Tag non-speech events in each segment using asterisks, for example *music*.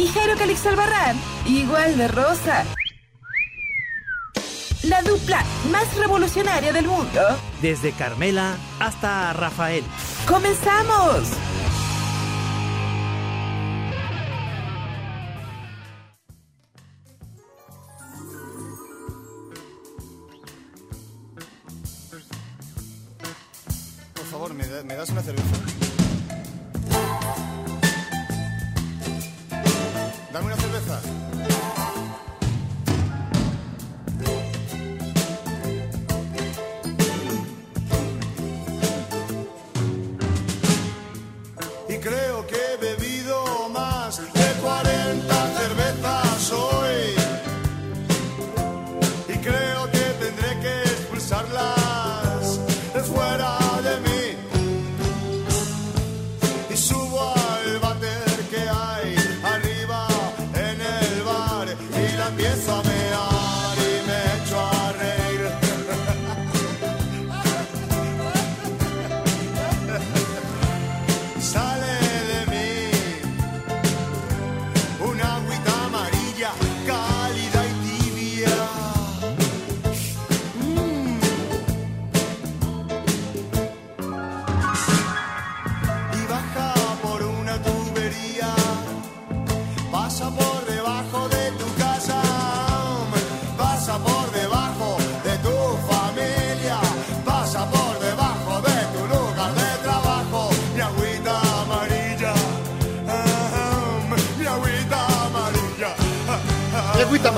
Y Jairo Calix Albarrán, igual de rosa. La dupla más revolucionaria del mundo. Desde Carmela hasta Rafael. ¡Comenzamos! Por favor, ¿me, da- me das una cerveza? Dame una cerveza.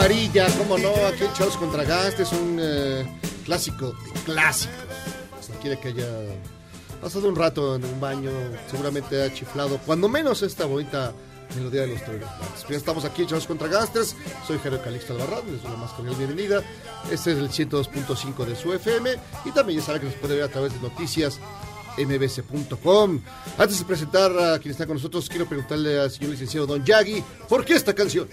Amarilla, cómo no, aquí en Charles contra Gast es un eh, clásico de clásicos. Quiere que haya pasado un rato en un baño, seguramente ha chiflado, cuando menos esta bonita melodía de los Toreros. Ya estamos aquí en Charles contra Gasters, soy Jairo Calixto Albarrán, les doy la más cordial bienvenida. Este es el 102.5 de su FM y también ya saben que nos puede ver a través de noticias mbc.com. Antes de presentar a quien está con nosotros, quiero preguntarle al señor licenciado Don Yagi, ¿por qué esta canción?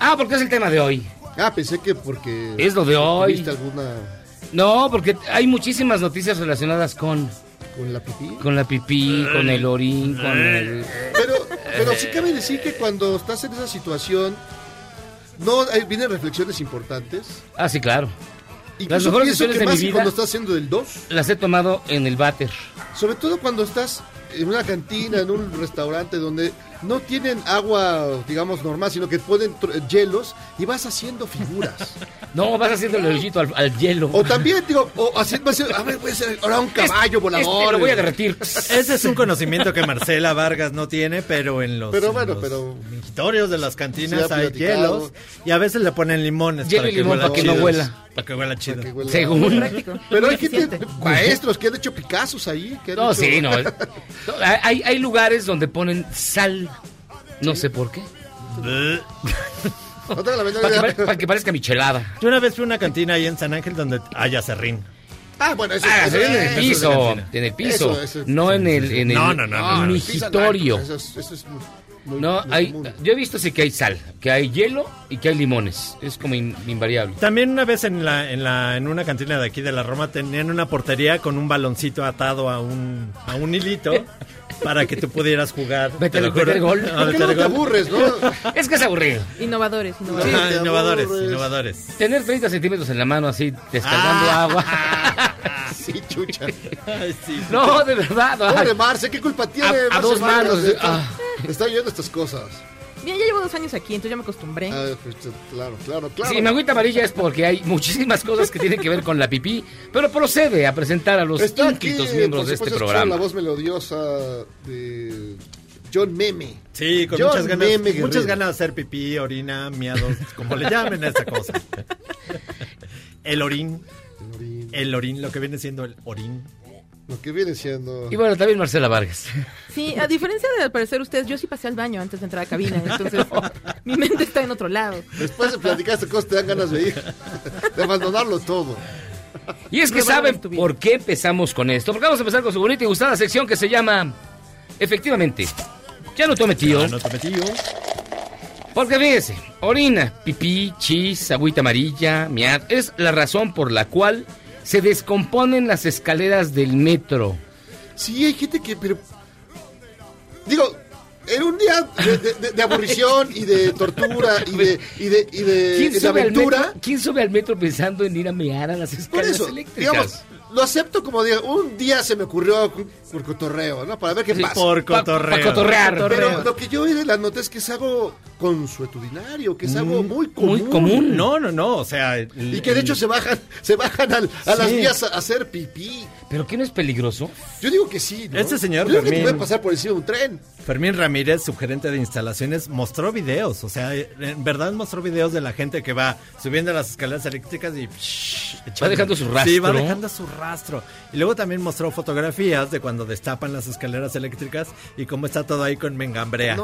Ah, porque es el tema de hoy. Ah, pensé que porque... Es lo de hoy. ¿Viste alguna No, porque hay muchísimas noticias relacionadas con, con la pipí? con la pipí, con el orín, con el... Pero, pero sí cabe decir que cuando estás en esa situación, no vienen reflexiones importantes. Ah, sí, claro. Incluso mejores pienso decisiones que de más mi vida- cuando estás haciendo del 2. Las he tomado en el váter. Sobre todo cuando estás en una cantina, en un restaurante donde no tienen agua, digamos, normal, sino que ponen hielos y vas haciendo figuras. *laughs* No, vas haciendo el hoyito al, al hielo. O también, digo, o haciendo, a ver, voy a hacer ahora un caballo volador. Este lo voy a derretir. *laughs* Ese es un conocimiento que Marcela Vargas no tiene, pero en los, Pero en bueno, los pero- de las cantinas hay hielos y a veces le ponen limones Hielo para y que limón huela para que no huela. Para que huela chido. Que huela- Según. Pero hay gente, maestros que han hecho Picassos ahí. que han No, hecho- sí, no. *laughs* Hay, hay lugares donde ponen sal. No sé por qué. No *laughs* tengo la menor Para que, para que parezca michelada. Yo una vez fui a una cantina ahí en San Ángel donde hay acerrín. Ah, bueno, eso, Ah, eso- en el piso. En el piso. Eso, eso- no en el, en el No, no, no, muy- No, muy hay, común. yo he visto sí que hay sal, que hay hielo y que hay limones. Es como in- invariable. También una vez en la, en la, en una cantina de aquí de la Roma tenían una portería con un baloncito atado a un, a un hilito *laughs* para que tú pudieras jugar. Vete Te al- gol. No, ¿Por qué no te gol. aburres, no? Es que es aburrido. Innovadores, innovadores. Innovadores, aburres. innovadores. Tener 30 centímetros en la mano así, descargando Ah. agua. *laughs* Sí, chucha. Ay, sí. No, de verdad. Pobre Marce, ¿qué culpa tiene? A- a dos manos, de esto? ah. Está oyendo estas cosas. Mira, ya llevo dos años aquí, entonces ya me acostumbré. Ah, pues, claro, claro, claro. Sí, mi agüita amarilla es porque hay muchísimas cosas que tienen que ver con la pipí, pero procede a presentar a los ínclitos miembros de este programa. la voz melodiosa de John Meme. Sí, con John muchas ganas, Meme Guerrero. muchas ganas de hacer pipí, orina, miados, como le llamen a esta cosa. *laughs* El orín, Orín, el orín, lo que viene siendo el orín. Lo que viene siendo... Y bueno, también Marcela Vargas. Sí, a diferencia de al parecer ustedes, yo sí pasé al baño antes de entrar a cabina, entonces *laughs* mi mente está en otro lado. Después de platicar estas cosas te dan ganas de ir, de abandonarlo todo. Y es que saben por qué empezamos con esto. Porque vamos a empezar con su bonita y gustada sección que se llama, efectivamente, ya no tome tío. Ah, no te metí yo. Porque fíjese, orina, pipí, chis, agüita amarilla, miad, es la razón por la cual se descomponen las escaleras del metro. Sí, hay gente que... Pero... Digo, en un día de, de- de- de aburrición y de tortura y de, y de, y de, ¿Quién de sube, al aventura... metro, ¿Quién sube al metro pensando en ir a mear a las Por escaleras eso, eléctricas? digamos, lo acepto como digo, un día se me ocurrió por cotorreo, ¿no? Para ver qué Sí, pasa. Por cotorreo. pa' cotorrear. Pero lo que yo vi de la nota es que es algo consuetudinario, que es algo muy común. Muy común. No, no, no, o sea... el- Y que de hecho el- se bajan, se bajan al- a las vías a hacer pipí. ¿Pero qué no es peligroso? Yo digo que sí, ¿no? Este señor Yo creo que te Fermín- puede pasar por encima de un tren. Fermín Ramírez, subgerente de instalaciones, mostró videos, o sea, en verdad mostró videos de la gente que va subiendo las escaleras eléctricas y... psh, echando- dejando su rastro. Sí, va dejando su rastro. Y luego también mostró fotografías de cuando destapan las escaleras eléctricas y cómo está todo ahí con mengambrea.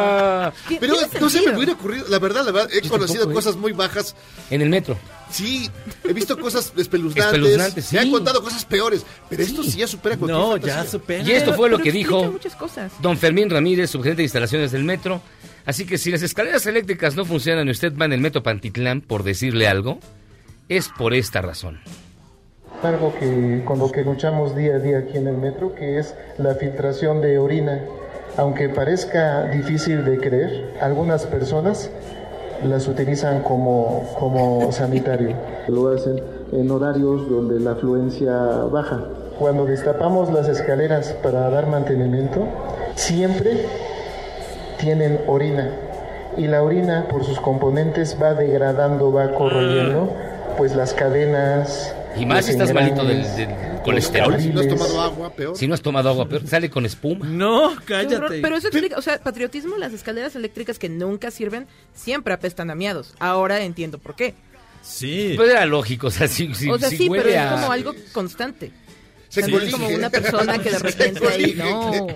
Ah, ¿Qué- Pero no se me hubiera ocurrido, la verdad, la verdad, he Yo conocido tampoco, ¿eh? cosas muy bajas. en el metro. Sí, he visto cosas espeluznantes. Espeluznantes, Me han sí. contado cosas peores. Pero esto sí ya supera cualquier No, fantasía. ya supera. Y esto Pero- fue lo pero que dijo muchas cosas. don Fermín Ramírez, subgerente de instalaciones del metro. Así que si las escaleras eléctricas no funcionan y usted va en el metro Pantitlán, por decirle algo, es por esta razón. algo que con lo que luchamos día a día aquí en el metro, que es la filtración de orina. Aunque parezca difícil de creer, algunas personas las utilizan como, como sanitario. Lo hacen en horarios donde la afluencia baja. Cuando destapamos las escaleras para dar mantenimiento, siempre tienen orina. Y la orina, por sus componentes, va degradando, va corroyendo, pues las cadenas. Y más si estás malito del, del colesterol. Si no has tomado agua, peor. Si no has tomado agua, peor, sale con espuma. No, cállate. Pero eso explica, o sea, patriotismo, las escaleras eléctricas que nunca sirven, siempre apestan a miados. Ahora entiendo por qué. Sí. Pues era lógico, o sea, si, si, o sea, si sí, huele pero es como algo constante. Se como una persona que de *laughs* Se repente ahí, no.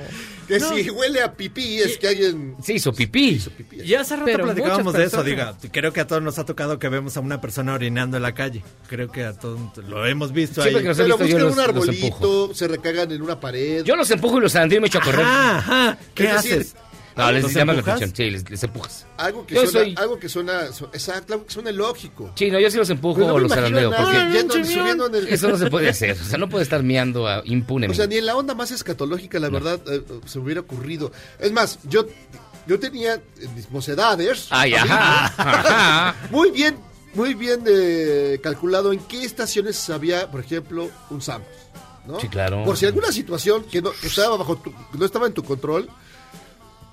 Que si huele a pipí es que alguien... Se hizo pipí. Y hace rato Pero platicábamos de eso, diga. Creo que a todos nos ha tocado que vemos a una persona orinando en la calle. Creo que a todos lo hemos visto ahí. Pero visto, buscan los, un arbolito, se recagan en una pared. Yo los empujo y los andré y me echo a correr. Ajá, ajá. ¿Qué decir, haces? No, les ¿Los llama la atención. Sí, les, les empujas. Algo que Yo suena, soy- algo que suena, su- exacto, algo que suena lógico. Sí, no, yo sí los empujo no o los zarandeo. Porque yendo- subiendo en el- eso no se puede *laughs* hacer. O sea, no puede estar miando a- O impunemente. sea, ni en la onda más escatológica, la verdad, eh, se me hubiera ocurrido. Es más, yo, yo tenía en mis mocedades Ay, ajá, ajá. *laughs* muy bien, muy bien eh, calculado en qué estaciones había, por ejemplo, un Sams. ¿no? Sí, claro. Por si alguna situación que no, que estaba bajo tu- que no estaba en tu control,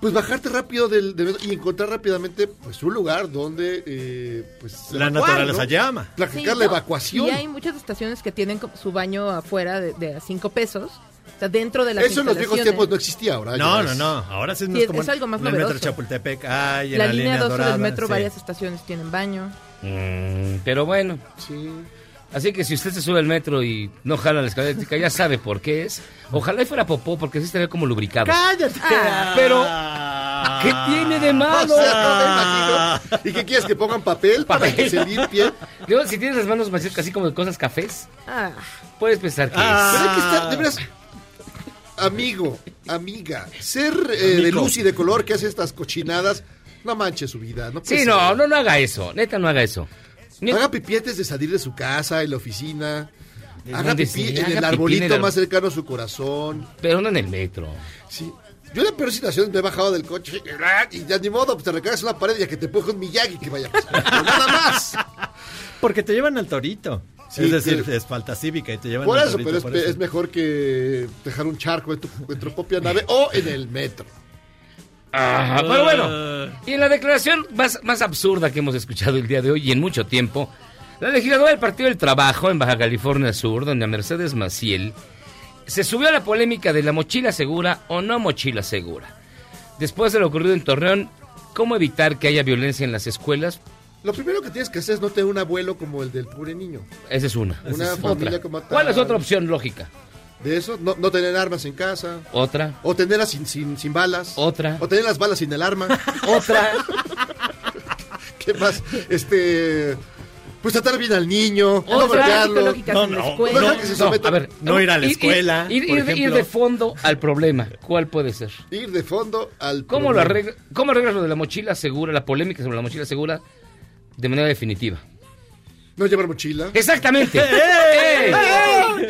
pues bajarte rápido del, del- y encontrar rápidamente pues un lugar donde eh, pues La evacuar, naturaleza ¿no? llama. Practicar Sí, la no, evacuación. Y hay muchas estaciones que tienen su baño afuera de, de a cinco pesos. O sea, dentro de las Eso en los viejos tiempos no existía ahora. No, no, es- no. Ahora sí, no Sí, es como es algo más en el metro. Chapultepec. Ay, en La, la, línea 12 dorada, del metro, sí. varias estaciones tienen baño. Mm, pero bueno. Sí. Así que si usted se sube al metro y no jala la escalera eléctrica, ya sabe por qué es. Ojalá y fuera popó, porque así estaría como lubricado. ¡Cállate! Ah, pero, ¿Qué tiene de O malo? sea, no me imagino. ¿Y qué quieres? ¿Que pongan papel, para Papel. que se limpie? Digo, si tienes las manos vacías casi como de cosas cafés, Ah, puedes pensar que Ah. Pero hay que estar, de veras, amigo, amiga, ser eh, de luz y de color que hace estas cochinadas, no manche su vida. No es. Sí, ser. no, no, no haga eso. Neta, no haga eso. Haga pipí antes de salir de su casa, en la oficina. ¿De Haga pipí sí? en Haga el arbolito en el ar- más cercano a su corazón. Pero no en el metro. Sí. Yo en la peor situación me he bajado del coche y ya ni modo, pues te recargas en una pared y a que te empuje un Miyagi que vaya a pasar. *laughs* Pero nada más. Porque te llevan al torito. Sí, es decir, que- es falta cívica y te llevan Por al eso, torito. pero es, por pe- eso. es mejor que dejar un charco en tu, en tu propia *laughs* nave o en el metro. Ah, pero bueno, y en la declaración más, más absurda que hemos escuchado el día de hoy y en mucho tiempo, la legisladora del Partido del Trabajo en Baja California Sur, donde Mercedes Maciel, se subió a la polémica de la mochila segura o no mochila segura. Después de lo ocurrido en Torreón, ¿cómo evitar que haya violencia en las escuelas? Lo primero que tienes que hacer es no tener un abuelo como el del pobre niño. Esa es una. Una Esa es familia otra. como tal. ¿Cuál es otra opción lógica? De eso, no, no tener armas en casa. Otra. O tenerlas sin, sin, sin balas. Otra. O tener las balas sin el arma. *laughs* Otra. *laughs* ¿Qué más? Este. Pues tratar bien al niño. No Otra. golpearlo. No, en la no, escuela. no, que se someta- a ver, No ir a la escuela, Ir, ir- por ir de- ir ejemplo. de fondo al problema. ¿Cuál puede ser? Ir de fondo al. ¿Cómo, lo problema. arregla- ¿Cómo arreglas lo de la mochila segura, la polémica sobre la mochila segura, de manera definitiva? No llevar mochila. Exactamente. *laughs* ¡Ey!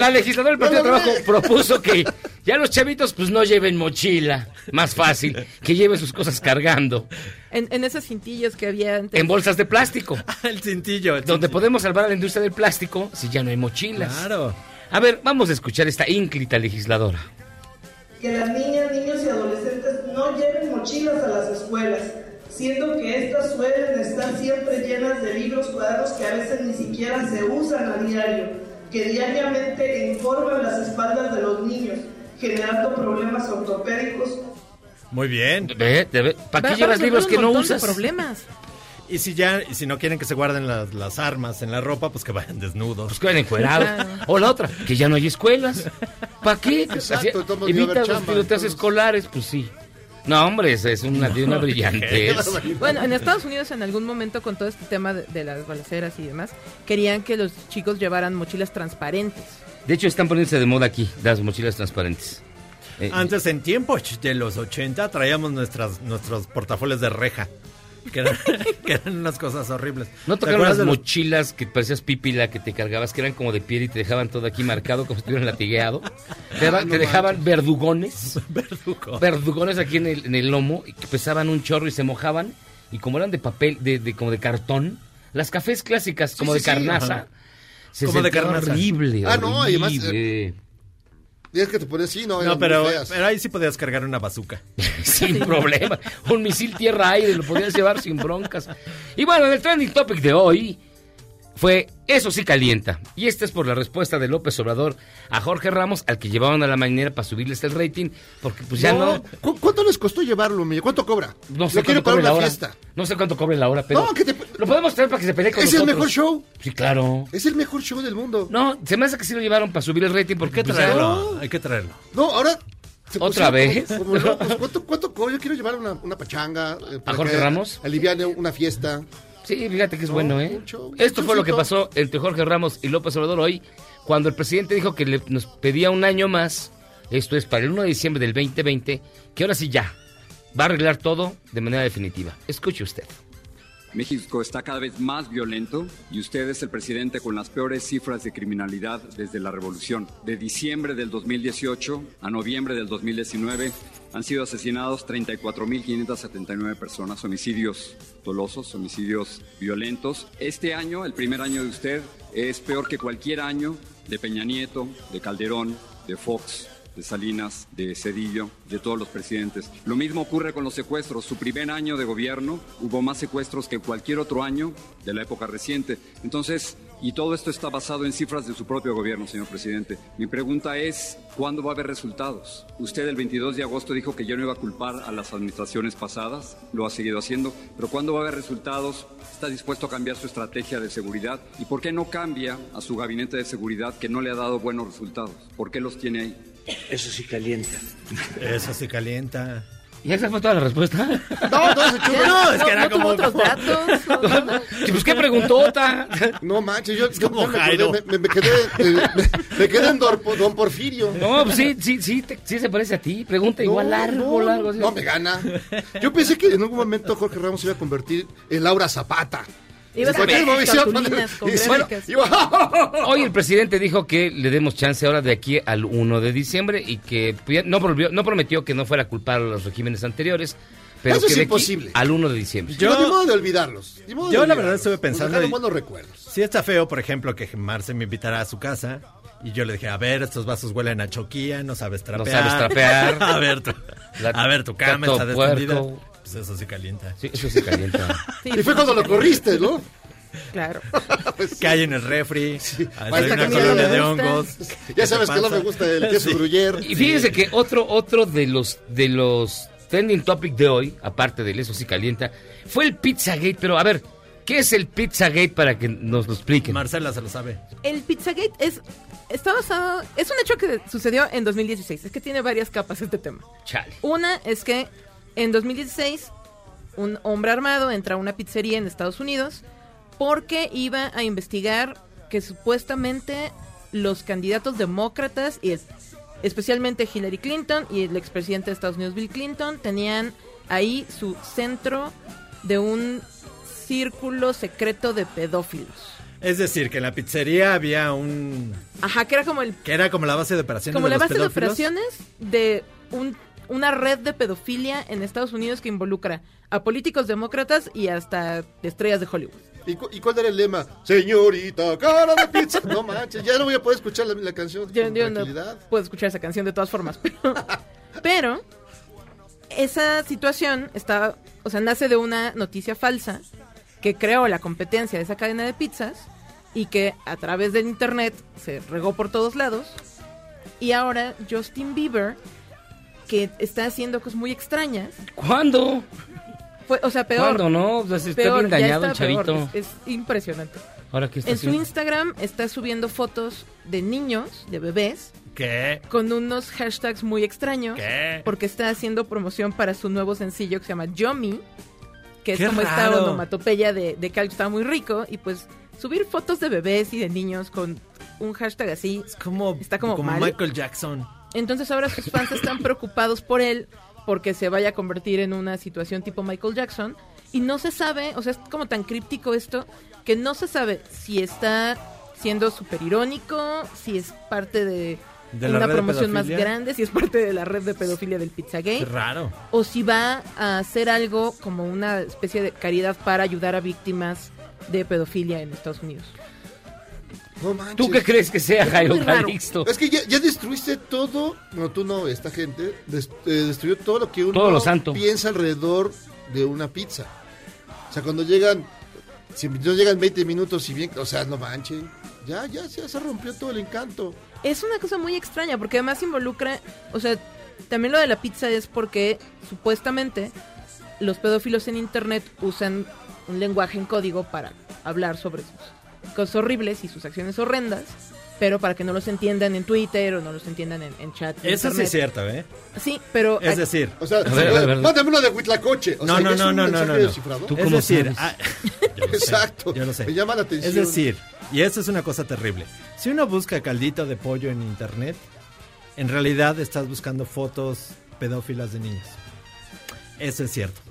La legisladora del Partido de No Trabajo propuso que ya los chavitos pues no lleven mochila, más fácil, que lleven sus cosas cargando En, en esas cintillas que había antes. en bolsas de plástico, *laughs* el cintillo. el donde cintillo. podemos salvar a la industria del plástico si ya no hay mochilas. Claro. A ver, vamos a escuchar esta ínclita legisladora. que las niñas, niños y adolescentes no lleven mochilas a las escuelas, siendo que estas suelen estar siempre llenas de libros, cuadernos que a veces ni siquiera se usan a diario, que diariamente encorvan las espaldas de los niños, generando problemas ortopédicos Muy bien. Ve, te ve- ¿Para qué llevas libros que no usas? problemas. Y si ya, y si no quieren que se guarden las, las armas en la ropa, pues que vayan desnudos. Pues que vayan encuerados. O la otra, que ya no hay escuelas. ¿Para qué? Exacto, Así- de todos modos ni va a haber Evitas los tiroteos escolares, pues sí. No, hombre, es una, de una brillantez. *laughs* Bueno, en Estados Unidos en algún momento con todo este tema de, de las balaceras y demás, querían que los chicos llevaran mochilas transparentes. De hecho, están poniéndose de moda aquí las mochilas transparentes. Eh, Antes, en tiempos de los 80, traíamos nuestras, nuestros portafolios de reja. Que eran, *laughs* que eran unas cosas horribles. ¿No ¿Te tocaron las los- mochilas que parecías pípila que te cargabas, que eran como de piel y te dejaban todo aquí marcado como si estuvieran latigueado? *laughs* Te, Ah, no te dejaban verdugones, *laughs* Verdugo. verdugones aquí en el, en el lomo, y que pesaban un chorro y se mojaban, y como eran de papel, de, de- como de cartón, las cafés clásicas como sí, de carnaza, se Como de carnaza. horrible, Ah, no, además, horrible. Es que te pones así, no, No, pero, ahí sí podías cargar una bazooka. *laughs* *laughs* sin problema. Un misil tierra-aire lo podías llevar sin broncas. Y bueno, en el trending topic de hoy fue Eso sí calienta. Y esta es por la respuesta de López Obrador a Jorge Ramos, al que llevaban a la mañanera para subirles el rating, porque pues ya no... ¿Cu- ¿Cuánto les costó llevarlo, Miguel? ¿Cuánto cobra? No sé Lo quiero cuánto para cobre la una hora. fiesta. No sé cuánto cobre la hora, pero No, que te- lo podemos traer para que se pelee con Es el mejor show. Sí, claro. Es el mejor show del mundo. No, se me hace que sí lo llevaron para subir el rating porque Hay que pues, ya- traerlo, hay que traerlo. No, ahora. se ¿Otra vez? como- como. *laughs* ¿Cuánto, cuánto cobra? Yo quiero llevar una, una pachanga. eh, para Jorge que Ramos? Aliviane una fiesta. Sí, fíjate que es No, bueno, ¿eh? Esto fue lo que pasó entre Jorge Ramos y López Obrador hoy, cuando el presidente dijo que le- nos pedía un año más, esto es para el 1 de diciembre del 2020, que ahora sí ya va a arreglar todo de manera definitiva. Escuche usted. México está cada vez más violento y usted es el presidente con las peores cifras de criminalidad desde la revolución. De diciembre del 2018 a noviembre del 2019 han sido asesinados 34.579 personas, homicidios dolosos, homicidios violentos. Este año, el primer año de usted, es peor que cualquier año de Peña Nieto, de Calderón, de Fox, de Salinas, de Cedillo, de todos los presidentes. Lo mismo ocurre con los secuestros. Su primer año de gobierno hubo más secuestros que cualquier otro año de la época reciente. Entonces, y todo esto está basado en cifras de su propio gobierno, señor presidente. Mi pregunta es, ¿cuándo va a haber resultados? Usted el 22 de agosto dijo que yo no iba a culpar a las administraciones pasadas, lo ha seguido haciendo, pero ¿cuándo va a haber resultados? ¿Está dispuesto a cambiar su estrategia de seguridad? ¿Y por qué no cambia a su gabinete de seguridad que no le ha dado buenos resultados? ¿Por qué los tiene ahí? Eso sí calienta. Eso se calienta. ¿Y esa fue toda la respuesta? No, no, *laughs* se churro. No, es que era no como... otros datos. no, *laughs* no, no. Sí, pues qué preguntota. No manches, yo, yo como me, Jairo. acordé, me, me quedé, eh, me, me quedé en Don Porfirio. No, pues sí, sí, sí, te- sí se parece a ti. Pregunta igual largo, no, largo. así. No, me gana. Yo pensé que en algún momento Jorge Ramos se iba a convertir en Laura Zapata. Ibas a *laughs* *laughs* Hoy el presidente dijo que le demos chance ahora de aquí al 1 de diciembre y que pues, no, volvió- no prometió que no fuera a culpar a los regímenes anteriores, pero Eso que es de aquí imposible. al 1 de diciembre. Yo, ni modo de olvidarlos. modo de Yo la verdad estuve pensando buenos recuerdos. Sí está feo, por ejemplo, que Marce me invitara a su casa Y yo le dije, a ver, estos vasos huelen a choquía, no sabes trapear. No sabes trapear. *laughs* a ver, tu, La- a ver, tu cama está descendida. Pues eso sí calienta. Sí, eso sí calienta. Sí, Y fue cuando lo corriste, ¿no? Claro. *laughs* Que hay en el refri. Hay Esta una colonia de hongos. Ya sabes que no me gusta el queso Sí. gruyere. Y fíjense que otro, otro de los de los trending topic de hoy, aparte del eso sí calienta, fue el Pizzagate. Pero a ver, ¿qué es el Pizzagate para que nos lo expliquen? Marcela se lo sabe. El Pizzagate es está basado es un hecho que sucedió en 2016. Es que tiene varias capas este tema. Chale. Una es que en 2016 un hombre armado entra a una pizzería en Estados Unidos porque iba a investigar que supuestamente los candidatos demócratas y especialmente Hillary Clinton y el expresidente de Estados Unidos Bill Clinton tenían ahí su centro de un círculo secreto de pedófilos. Es decir, que en la pizzería había un... Ajá, que era como el Que era como la base de operaciones como de la los base de operaciones de un- una red de pedofilia en Estados Unidos que involucra a políticos demócratas y hasta estrellas de Hollywood. ¿Y, cu- y cuál era el lema? Señorita, cara de pizza. No *laughs* manches, ya no voy a poder escuchar la, la canción Yo, yo no puedo escuchar esa canción de todas formas, pero, *laughs* pero esa situación está, o sea, nace de una noticia falsa que creó la competencia de esa cadena de pizzas y que a través del internet se regó por todos lados. Y ahora Justin Bieber, que está haciendo cosas muy extrañas, ¿Cuándo? fue, o sea, peor. ¿Cuándo no? Pues está peor, bien dañado el está peor, chavito. Es, es impresionante. Ahora qué está En su? Instagram está subiendo fotos de niños, de bebés, ¿Qué? con unos hashtags muy extraños. ¿Qué? Porque está haciendo promoción para su nuevo sencillo que se llama Yomi, que es ¡Qué como esta onomatopeya de, de que algo está muy rico. Y pues subir fotos de bebés y de niños con un hashtag así. Es como, Está como mal. Michael Jackson. Entonces ahora sus fans están preocupados por él porque se vaya a convertir en una situación tipo Michael Jackson. Y no se sabe, o sea, es como tan críptico esto, que no se sabe si está siendo súper irónico, si es parte de, ¿De la una de promoción más grande, si es parte de la red de pedofilia del Pizzagate, raro. o si va a hacer algo como una especie de caridad para ayudar a víctimas de pedofilia en Estados Unidos. No manches. ¿Tú qué crees que sea, Jairo. Calixto? Es que ya, ya destruiste todo. No, tú no, esta gente. des- eh, destruyó todo lo que uno Todo lo santo. piensa alrededor de una pizza. O sea, cuando llegan. Si no llegan 20 minutos y bien. O sea, no manchen. Ya, ya, ya se rompió todo el encanto. Es una cosa muy extraña porque además involucra, o sea, también lo de la pizza es porque supuestamente los pedófilos en internet usan un lenguaje en código para hablar sobre sus cosas horribles y sus acciones horrendas, pero para que no los entiendan en Twitter o no los entiendan en, en chat. Eso sí es cierto, ¿eh? Sí, pero Es decir, O sea, ver, a ver, a ver. mándame uno de Huitlacoche. O No, sea, no, ¿es no, no, no, no, no. Tú es cómo decir, sabes? ah, *laughs* yo lo sé, Exacto. yo lo sé. Me llama la atención. Es decir, y esto es una cosa terrible. Si uno busca caldito de pollo en internet, en realidad estás buscando fotos pedófilas de niños. Eso es cierto.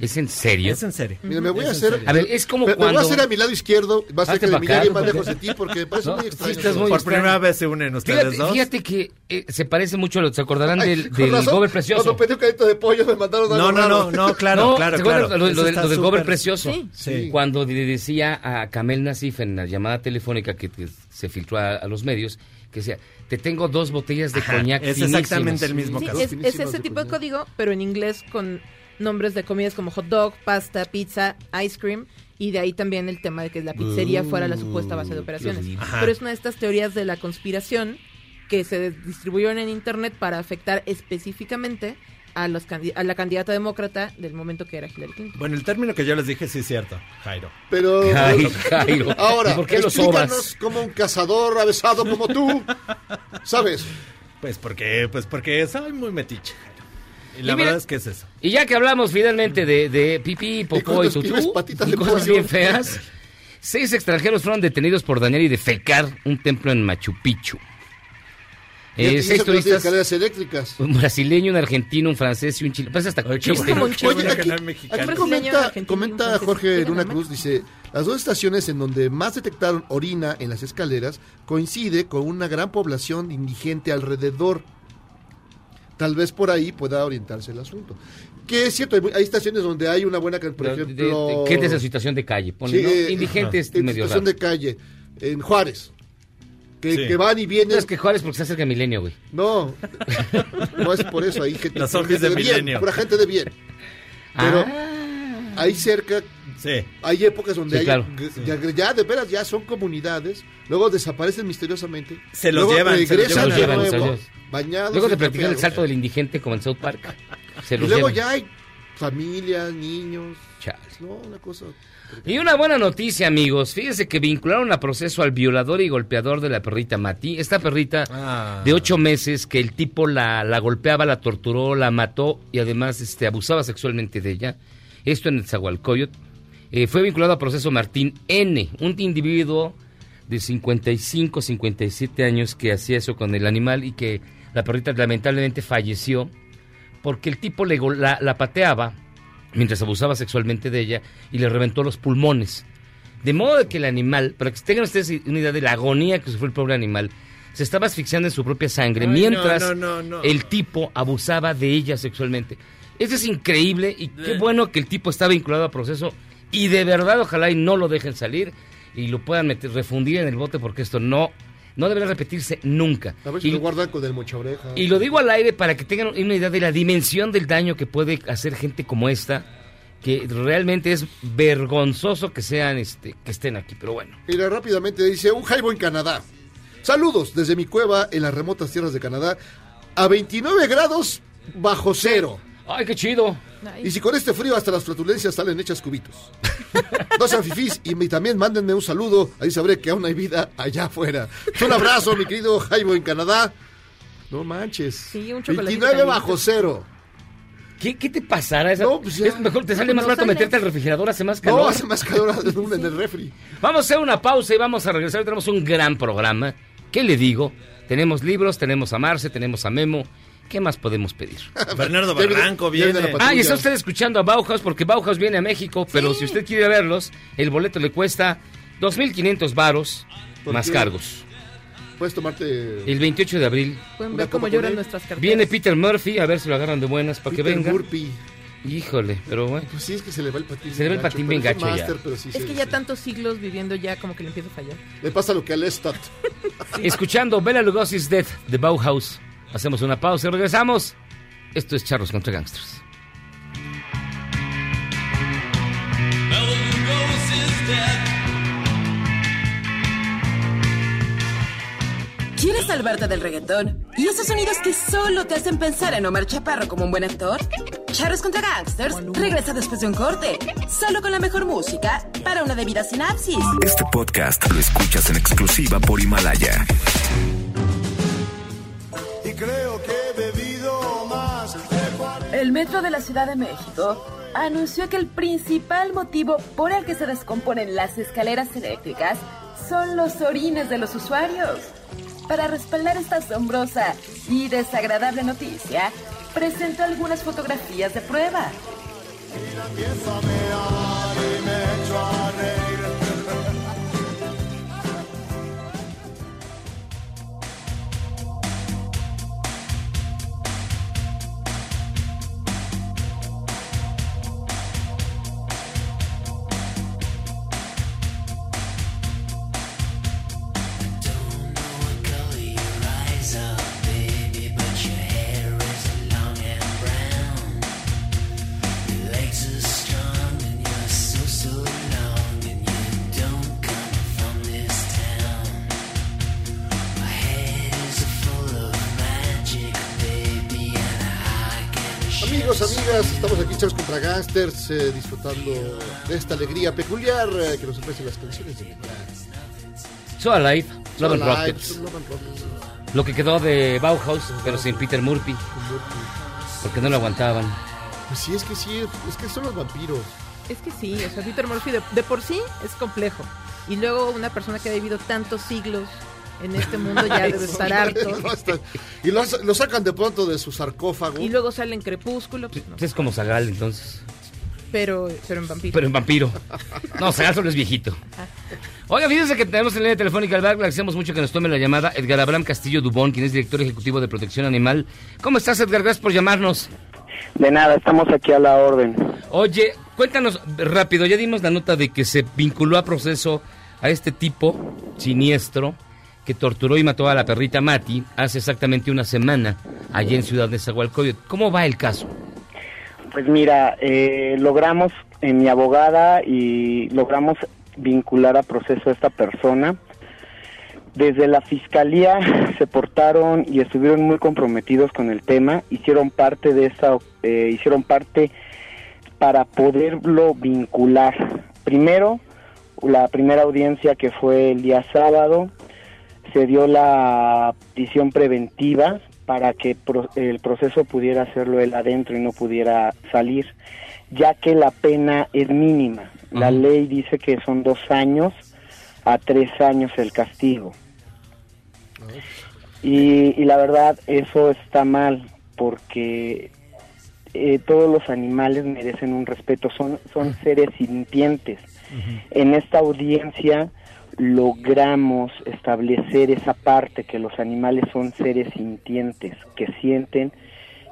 ¿Es en serio? Es en serio. Mira, me voy a hacer. A ver, es como me, me voy cuando... a hacer a mi lado izquierdo. Va a ser que más lejos de ti porque me parece No, muy sí extraño. estás muy Por extraño. primera vez se unen ustedes Fíjate, dos. fíjate que eh, se parece mucho a lo se acordarán Ay, del, del razón, Gober Precioso. Cuando pedí un cadito de pollo me mandaron algo No, no, no, no, claro, No, claro, ¿se acuerdan claro. Lo, del, lo del Gober Precioso. Sí. Sí. Cuando le decía a Kamel Nasif en la llamada telefónica que, que se filtró a, a los medios, que decía, te tengo dos botellas de Ajá, coñac es finísimas". exactamente el mismo Sí, caso. es, ese tipo de código, pero en inglés con nombres de comidas como hot dog, pasta, pizza, ice cream. Y de ahí también el tema de que la pizzería fuera la supuesta base de operaciones. Pero es una de estas teorías de la conspiración que se distribuyeron en internet para afectar específicamente a, los a la candidata demócrata del momento que era Hillary Clinton. Bueno, el término que yo les dije sí es cierto, Jairo. Pero. Ay, Jairo, Ahora, ¿y por qué explícanos como un cazador avesado como tú. ¿Sabes? Pues porque, pues porque soy muy metiche. Y la Y mira- verdad es que es eso. Y ya que hablamos finalmente de, de pipí, Y popó cuando y tutú, patitas y de cosas pollo. bien feas, seis extranjeros fueron detenidos por dañar y defecar un templo en Machu Picchu. Y- y Eh, seis turistas, escaleras eléctricas. un brasileño, un argentino, un francés y un chileno. Parece hasta Ay, qué chiste. bueno, Oye, que aquí, aquí comenta, comenta. Jorge Luna. Cruz, dice, las dos estaciones en donde más detectaron orina en las escaleras coincide con una gran población indigente alrededor. Tal vez por ahí pueda orientarse el asunto. Que es cierto, hay, hay estaciones donde hay una buena por De- de- ejemplo... de- ¿Qué es de esa situación de calle? Ponle, Sí, ¿no? eh, Indigentes en medio situación raro. de calle, en Juárez. que, Sí. que van y vienen. No es que Juárez porque se acerca Milenio, güey. No, *laughs* no es por eso, ahí gente, de bien, Milenio. pura gente de bien. Pero Ah. ahí cerca Sí. hay épocas donde Sí, hay, claro. ya, ya de veras ya son comunidades, luego desaparecen misteriosamente, Se los luego llevan, se los regresan llevan. de Se los nuevo, llevan. Bañados. Luego de practicar el salto del indigente como en South Park. Se Y luego llevan. ya hay familias, niños, no, una cosa. Y una buena noticia, amigos. Fíjense que vincularon a proceso al violador y golpeador de la perrita Mati. Esta perrita Ah. de ocho meses que el tipo la, la golpeaba, la torturó, la mató y además este, abusaba sexualmente de ella. Esto en el Zagualcoyot. Eh, fue vinculado a proceso Martín N., un individuo de 55, 57 años que hacía eso con el animal y que la perrita lamentablemente falleció porque el tipo le, la, la pateaba mientras abusaba sexualmente de ella y le reventó los pulmones. De modo de que el animal, para que tengan ustedes una idea de la agonía que sufrió el pobre animal, se estaba asfixiando en su propia sangre Ay, mientras no, no, no, no. el tipo abusaba de ella sexualmente. Eso es increíble y qué bueno que el tipo está vinculado a proceso y de verdad ojalá y no lo dejen salir y lo puedan meter, refundir en el bote porque esto no, no deberá repetirse nunca. A ver si Y- lo guardan con el mocha oreja. y lo digo al aire para que tengan una idea de la dimensión del daño que puede hacer gente como esta, que realmente es vergonzoso que sean este que estén aquí, pero bueno. Mira, rápidamente dice, un jaibo en Canadá. Saludos desde mi cueva en las remotas tierras de Canadá a 29 grados bajo cero. Ay, qué chido. Ay, Y si con este frío hasta las flatulencias salen hechas cubitos. *laughs* No sean fifís y me- también mándenme un saludo. Ahí sabré que aún hay vida allá afuera. Un abrazo, mi querido Jaibo en Canadá. No manches. Sí, un chocolatito 29 caliente. bajo cero. ¿Qué, qué te pasará? Esa- No, pues ya. es mejor, te sale más No barato sale. meterte al refrigerador, hace más calor. No, hace más calor *laughs* en el refri. Vamos a hacer una pausa y vamos a regresar. Tenemos un gran programa. ¿Qué le digo? Tenemos libros, tenemos a Marce, tenemos a Memo. ¿Qué más podemos pedir? *laughs* Bernardo Barranco viene viene. la patrulla. Ah, y está usted escuchando a Bauhaus porque Bauhaus viene a México, pero si usted quiere verlos, el boleto le cuesta 2.500 varos ¿Por más qué? cargos. Puedes tomarte El 28 de abril Pueden ver cómo lloran nuestras carteras. viene Peter Murphy, a ver si lo agarran de buenas para que venga. Murphy. Híjole, pero bueno. Pues sí, es que se le va el patín. Se le va el patín bien gacho ya. máster, pero sí Es que ya tantos siglos viviendo ya como que le empieza a fallar. Le pasa lo que al Lestat. *laughs* Escuchando Bela Lugosi's Death de Bauhaus. Hacemos una pausa y regresamos. Esto es Charros contra Gangsters. ¿Quieres salvarte del reggaetón? ¿Y esos sonidos que solo te hacen pensar en Omar Chaparro como un buen actor? Charros contra Gangsters regresa después de un corte, solo con la mejor música para una debida sinapsis. Este podcast lo escuchas en exclusiva por Himalaya. Y creo que he bebido más de 40. El Metro de la Ciudad de México anunció que el principal motivo por el que se descomponen las escaleras eléctricas son los orines de los usuarios. Para respaldar esta asombrosa y desagradable noticia, presentó algunas fotografías de prueba. Y me eh, disfrutando de esta alegría peculiar eh, que nos ofrecen las canciones de. So Alive, Love and Alive, Rockets. Love and Rockets. Lo que quedó de Bauhaus, pero sin Peter Murphy, porque no lo aguantaban. Pues sí, es que sí, es que son los vampiros. Es que sí, o sea, Peter Murphy de, de por sí es complejo. Y luego una persona que ha vivido tantos siglos en este mundo ya *laughs* debe estar harto. Y lo, lo sacan de pronto de su sarcófago. Y luego sale en Crepúsculo, pues no. Es como Zagal, entonces. Pero, pero en vampiro. Pero en vampiro. No, Zagal solo es viejito. Oiga, fíjense que tenemos en línea telefónica al bar, le agradecemos mucho que nos tome la llamada Edgar Abraham Castillo Dubón, quien es director ejecutivo de Protección Animal. ¿Cómo estás, Edgar? Gracias por llamarnos. De nada, estamos aquí a la orden. Oye, cuéntanos rápido, ya dimos la nota de que se vinculó a proceso a este tipo siniestro que torturó y mató a la perrita Mati hace exactamente una semana allí en Ciudad de Zagualcóyotl. ¿Cómo va el caso? Pues mira, eh, logramos en mi abogada y logramos vincular a proceso a esta persona. Desde la fiscalía se portaron y estuvieron muy comprometidos con el tema, hicieron parte de esa, eh, hicieron parte para poderlo vincular. Primero, la primera audiencia que fue el día sábado, se dio la prisión preventiva para que el proceso pudiera hacerlo él adentro y no pudiera salir, ya que la pena es mínima. La ley dice que son dos años a tres años el castigo. Y, y la verdad, eso está mal, porque eh, todos los animales merecen un respeto, son, son seres sintientes. En esta audiencia logramos establecer esa parte que los animales son seres sintientes, que sienten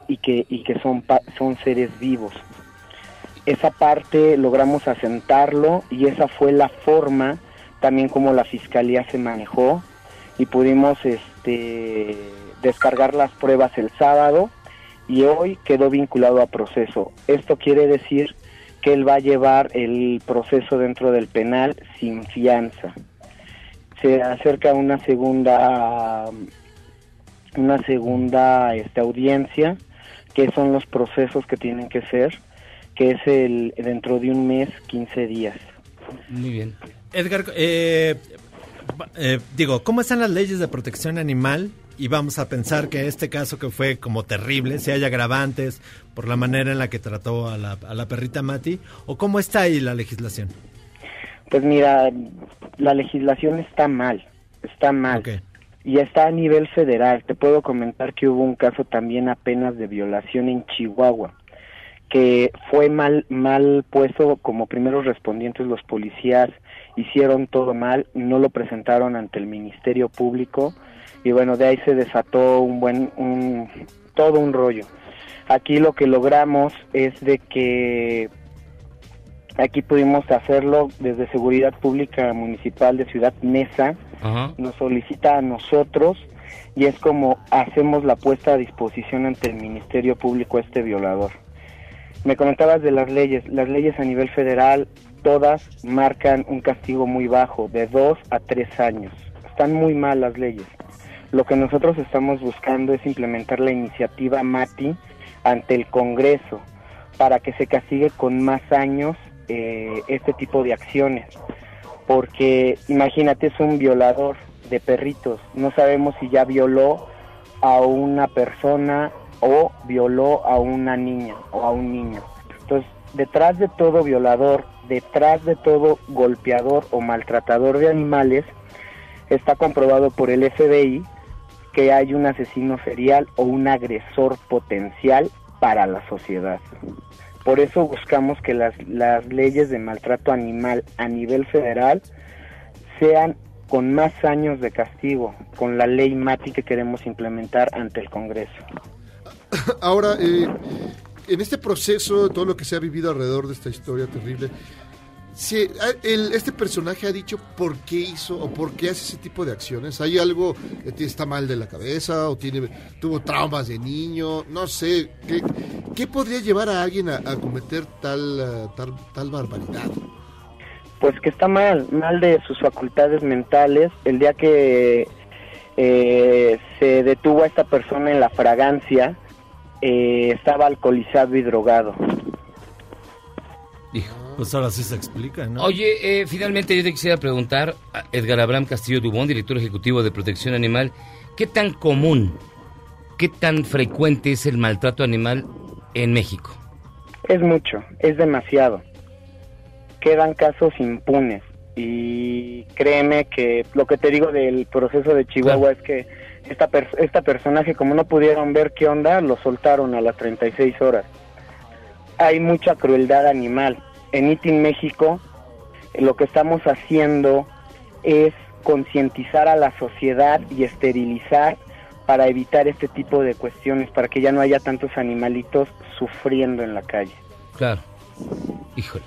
y que, y que son, son seres vivos. Esa parte logramos asentarlo y esa fue la forma también como la fiscalía se manejó y pudimos este, descargar las pruebas el sábado y hoy quedó vinculado a proceso. Esto quiere decir que él va a llevar el proceso dentro del penal sin fianza. Se acerca una segunda una segunda este, audiencia que son los procesos que tienen que ser que es el dentro de un mes 15 días. Muy bien. Edgar, eh, eh, digo, ¿cómo están las leyes de protección animal? Y vamos a pensar que este caso que fue como terrible, si hay agravantes por la manera en la que trató a la, a la perrita Mati, o cómo está ahí la legislación. Pues mira, la legislación está mal, está mal. Y está a nivel federal. Te puedo comentar que hubo un caso también apenas de violación en Chihuahua, que fue mal, mal puesto como primeros respondientes los policías, hicieron todo mal, no lo presentaron ante el Ministerio Público y bueno, de ahí se desató un buen, un, todo un rollo. Aquí lo que logramos es de que Aquí pudimos hacerlo desde Seguridad Pública Municipal de Ciudad Mesa. Ajá. Nos solicita a nosotros y es como hacemos la puesta a disposición ante el Ministerio Público a este violador. Me comentabas de las leyes. Las leyes a nivel federal todas marcan un castigo muy bajo, de dos a tres años. Están muy mal las leyes. Lo que nosotros estamos buscando es implementar la iniciativa MATI ante el Congreso para que se castigue con más años eh, este tipo de acciones. Porque imagínate, es un violador de perritos. No sabemos si ya violó a una persona o violó a una niña o a un niño. Entonces, detrás de todo violador, detrás de todo golpeador o maltratador de animales, está comprobado por el FBI que hay un asesino serial o un agresor potencial para la sociedad. Por eso buscamos que las, las leyes de maltrato animal a nivel federal sean con más años de castigo, con la ley MATI que queremos implementar ante el Congreso. *coughs* Ahora, eh, en este proceso, todo lo que se ha vivido alrededor de esta historia terrible, ah, el- este personaje ha dicho por qué hizo o por qué hace ese tipo de acciones. ¿Hay algo que está mal de la cabeza o tiene tuvo traumas de niño? No sé. ¿Qué, qué podría llevar a alguien a, a cometer tal, ah, tal, tal barbaridad? Pues que está mal, mal de sus facultades mentales. El día que eh, se detuvo a esta persona en la fragancia, eh, estaba alcoholizado y drogado. Pues ahora sí se explica, ¿no? Oye, eh, finalmente yo te quisiera preguntar a Edgar Abraham Castillo Dubón, director ejecutivo de Protección Animal, ¿qué tan común, qué tan frecuente es el maltrato animal en México? Es mucho, es demasiado. Quedan casos impunes y créeme que lo que te digo del proceso de Chihuahua es que esta per- esta personaje como no pudieron ver qué onda, lo soltaron a las 36 horas. Hay mucha crueldad animal. En ITIN México lo que estamos haciendo es concientizar a la sociedad y esterilizar para evitar este tipo de cuestiones, para que ya no haya tantos animalitos sufriendo en la calle. Claro. Híjole.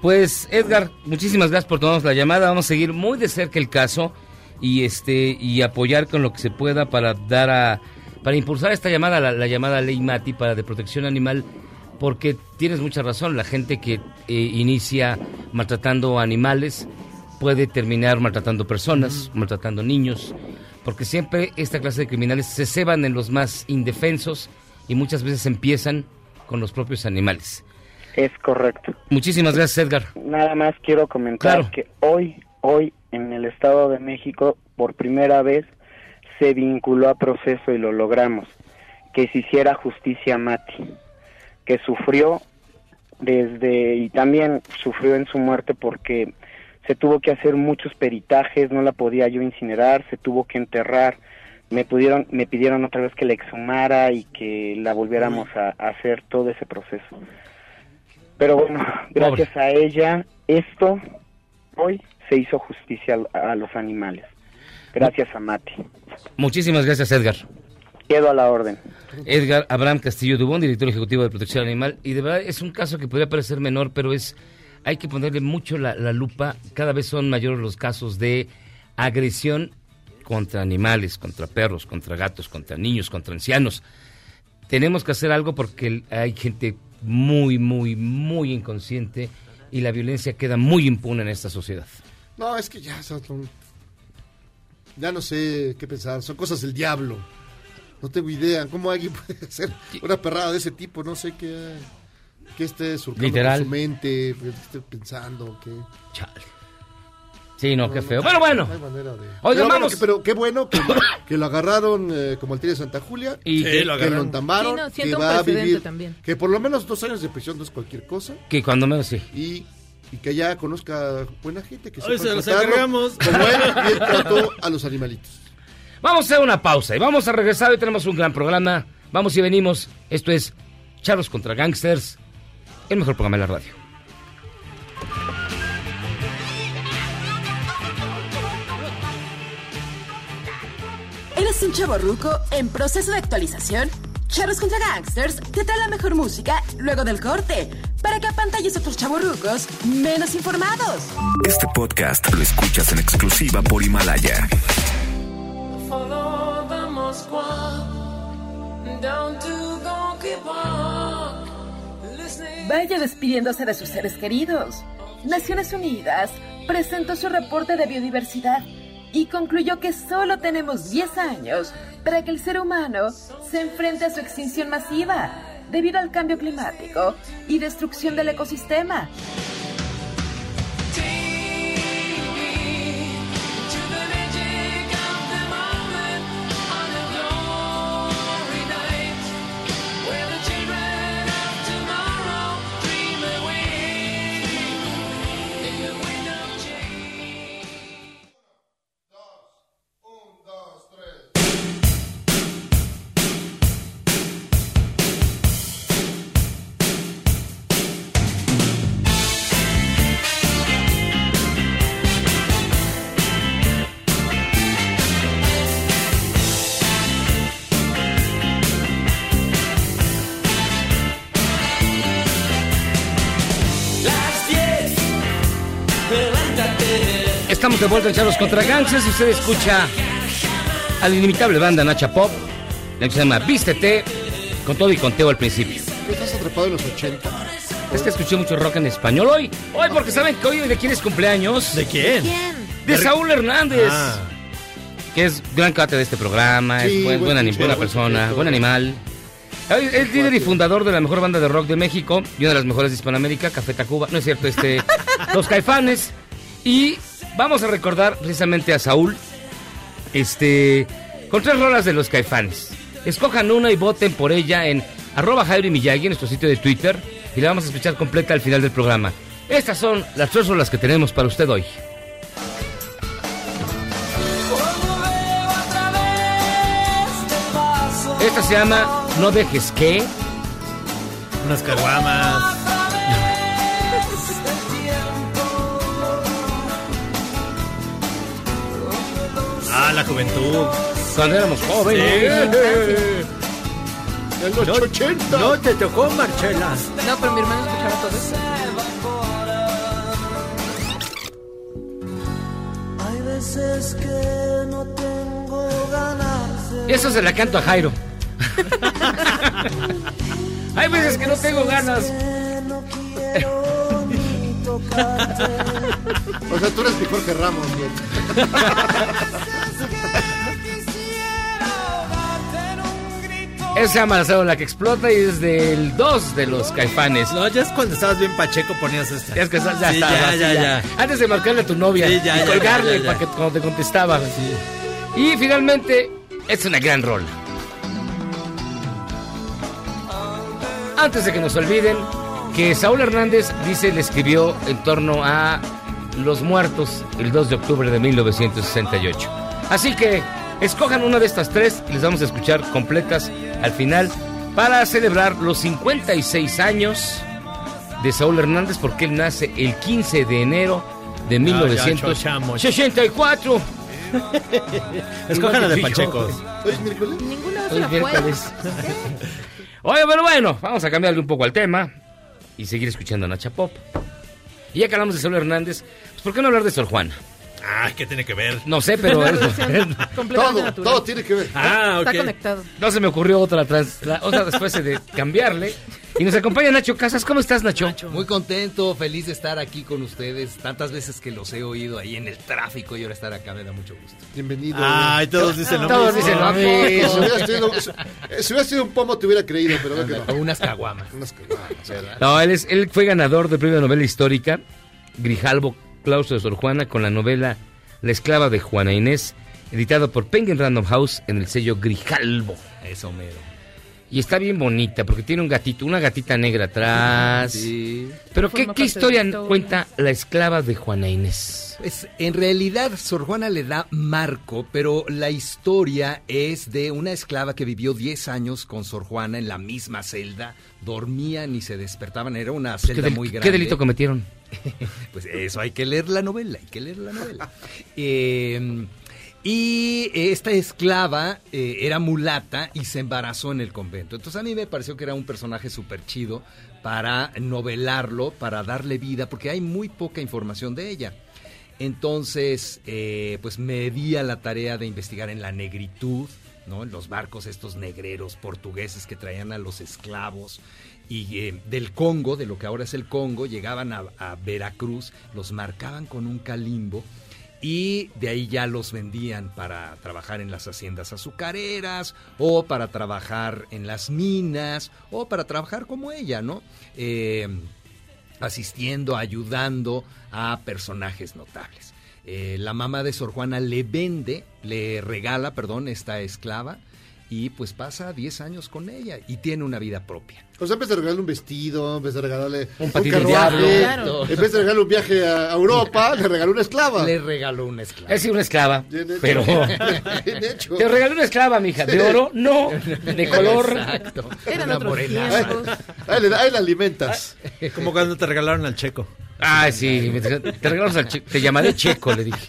Pues Edgar, muchísimas gracias por tomarnos la llamada. Vamos a seguir muy de cerca el caso y este y apoyar con lo que se pueda para dar a para impulsar esta llamada la, la llamada ley Mati para de protección animal porque tienes mucha razón la gente que eh, inicia maltratando animales puede terminar maltratando personas maltratando niños porque siempre esta clase de criminales se ceban en los más indefensos y muchas veces empiezan con los propios animales Es correcto. muchísimas gracias Edgar Nada más quiero comentar Claro. que hoy, hoy en el Estado de México, por primera vez, se vinculó a proceso y lo logramos. Que se hiciera justicia a Mati, que sufrió desde, y también sufrió en su muerte porque se tuvo que hacer muchos peritajes, no la podía yo incinerar, se tuvo que enterrar, me pudieron, me pidieron otra vez que la exhumara y que la volviéramos a, a hacer todo ese proceso. Pero bueno, gracias a ella, esto hoy se hizo justicia a, a los animales. Gracias a Mati. muchísimas gracias Edgar Quedo a la orden. Edgar Abraham Castillo Dubón, director ejecutivo de Protección Animal. Y de verdad es un caso que podría parecer menor, pero es hay que ponerle mucho la, la lupa. Cada vez son mayores los casos de agresión contra animales, contra perros, contra gatos, contra niños, contra ancianos. Tenemos que hacer algo porque hay gente muy, muy, muy inconsciente y la violencia queda muy impune en esta sociedad. No, es que ya son- Ya no sé qué pensar. Son cosas del diablo. No tengo idea. ¿Cómo alguien *laughs* puede hacer una perrada de ese tipo? No sé qué, qué esté surcando Literal. su mente, qué esté pensando. Qué... Sí, no, qué feo. Bueno, bueno. No hay manera de- Oigan, pero, vamos. que- pero qué bueno que, que lo agarraron eh, como el tío de Santa Julia. Y Sí, que- lo que agarraron. lo entamaron. Sí, no, que va a vivir. también. Que por lo menos dos años de prisión no es cualquier cosa. Que cuando menos sí. Y, y que ya conozca buena gente. Que Hoy se los agregamos. Como él bien *laughs* trató a los animalitos. Vamos a hacer una pausa y vamos a regresar. Hoy tenemos un gran programa. Vamos y venimos. Esto es Charlos contra Gangsters, el mejor programa de la radio. ¿Eres un chavo ruco en proceso de actualización? Charros contra Gangsters te trae la mejor música luego del corte para que apantalles a otros chavorrucos menos informados. Este podcast lo escuchas en exclusiva por Himalaya. Down to. Vaya despidiéndose de sus seres queridos. Naciones Unidas presentó su reporte de biodiversidad y concluyó que solo tenemos 10 años para que el ser humano se enfrente a su extinción masiva debido al cambio climático y destrucción del ecosistema. De vuelta en Charlos contra Gangsters y usted escucha a la inimitable banda Nacha Pop, la que se llama Vístete, con todo y conteo al principio. ¿Qué estás atrapado en los 80? Es que escuché mucho rock en español hoy. Hoy porque saben que hoy de quién es cumpleaños. ¿De quién? De Saúl Hernández. Ah. Que es gran cate de este programa, Sí, es buen- buen buena, buena buen persona, sujeto. buen animal. Es es líder y fundador de la mejor banda de rock de México y una de las mejores de Hispanoamérica, Café Tacuba. No es cierto, este, *laughs* los Caifanes. Y vamos a recordar precisamente a Saúl, este, con tres rolas de los Caifanes. Escojan una y voten por ella en arroba Jairo Miyagi, en nuestro sitio de Twitter, y la vamos a escuchar completa al final del programa. Estas son las tres rolas que tenemos para usted hoy. Esta se llama No dejes que. Unas caguamas. Ah, la juventud. Cuando éramos jóvenes. En los No, 80. no te tocó, Marchela. No, pero mi hermano escuchaba todo eso. Hay veces que Eso se la canto a Jairo. *laughs* Hay veces que no tengo ganas. *laughs* O sea, tú eres mejor que Ramos, güey. *laughs* Esa llama La que explota y es del 2 de los caifanes. No, ya es cuando estabas bien pacheco ponías esta. Ya es que ya, Sí, está, ya, así ya, ya. Antes de marcarle a tu novia Sí, ya, y colgarle para que cuando te contestaba. Y finalmente, es una gran rola. Antes de que nos olviden, que Saúl Hernández dice le escribió en torno a los muertos el 2 de octubre de 1968. Así que escojan una de estas tres y les vamos a escuchar completas al final para celebrar los 56 años de Saúl Hernández porque él nace el 15 de enero de Ah, ya, chochamos. *laughs* 1964. Escojan la de pachecos. ¿Hoy es miércoles? Ninguna Hoy es miércoles. *laughs* Oye, pero bueno, vamos a cambiarle un poco al tema y seguir escuchando a Nacha Pop. Y ya que hablamos de Saúl Hernández, pues ¿por qué no hablar de Sor Juana? Ah, ¿qué tiene que ver? No sé, pero *laughs* Completamente Todo, todo tiene que ver. Ah, Está ok. conectado. no se me ocurrió otra, trans- la- otra después de cambiarle. Y nos acompaña Nacho Casas. ¿Cómo estás, Nacho? Muy contento, feliz de estar aquí con ustedes. Tantas veces que los he oído ahí en el tráfico y ahora estar acá me da mucho gusto. Bienvenido. Ay, todos dicen lo Todos mismo. dicen lo mismo. Si hubiera sido, *laughs* si hubiera sido un pomo te hubiera creído, pero veo que no. unas caguamas. Unas caguamas, ¿verdad? No, él, es, él fue ganador del premio de novela histórica Grijalbo Clauso de Sor Juana con la novela La esclava de Juana Inés, editado por Penguin Random House en el sello Grijalbo. Eso mero. Y está bien bonita porque tiene un gatito, una gatita negra atrás. Sí. Pero ¿qué, qué historia historia. cuenta la esclava de Juana Inés? Pues en realidad Sor Juana le da marco, pero la historia es de una esclava que vivió 10 años con Sor Juana en la misma celda. Dormían y se despertaban. Era una Pues, ¿Qué, celda del- muy qué grande. delito cometieron? *laughs* Pues eso, hay que leer la novela, hay que leer la novela. Eh, y esta esclava eh, era mulata y se embarazó en el convento. Entonces a mí me pareció que era un personaje súper chido para novelarlo, para darle vida, porque hay muy poca información de ella. Entonces, eh, pues me di a la tarea de investigar en la negritud, ¿no? En los barcos estos negreros portugueses que traían a los esclavos y eh, del Congo, de lo que ahora es el Congo, llegaban a, Veracruz, los marcaban con un calimbo y de ahí ya los vendían para trabajar en las haciendas azucareras o para trabajar en las minas o para trabajar como ella, ¿no? Eh, asistiendo, ayudando a personajes notables. Eh, la mamá de Sor Juana le vende, le regala, perdón, esta esclava y pues pasa 10 años con ella y tiene una vida propia. O sea, en vez de regalarle un vestido, en vez de regalarle Un un, carruaje, diablo. Claro. en vez de regalarle un viaje a Europa, le regaló una esclava. Le regaló una esclava. Es decir, una esclava. Bien hecho. Pero. *laughs* Bien hecho. Te regalé una esclava, mija. ¿De oro? No. ¿De color? Exacto. Eran Una tiempos. Ahí, le, ahí la alimentas. Como cuando te regalaron al checo. Ay, sí. Te, te regalamos al checo. Te llamaré checo, le dije.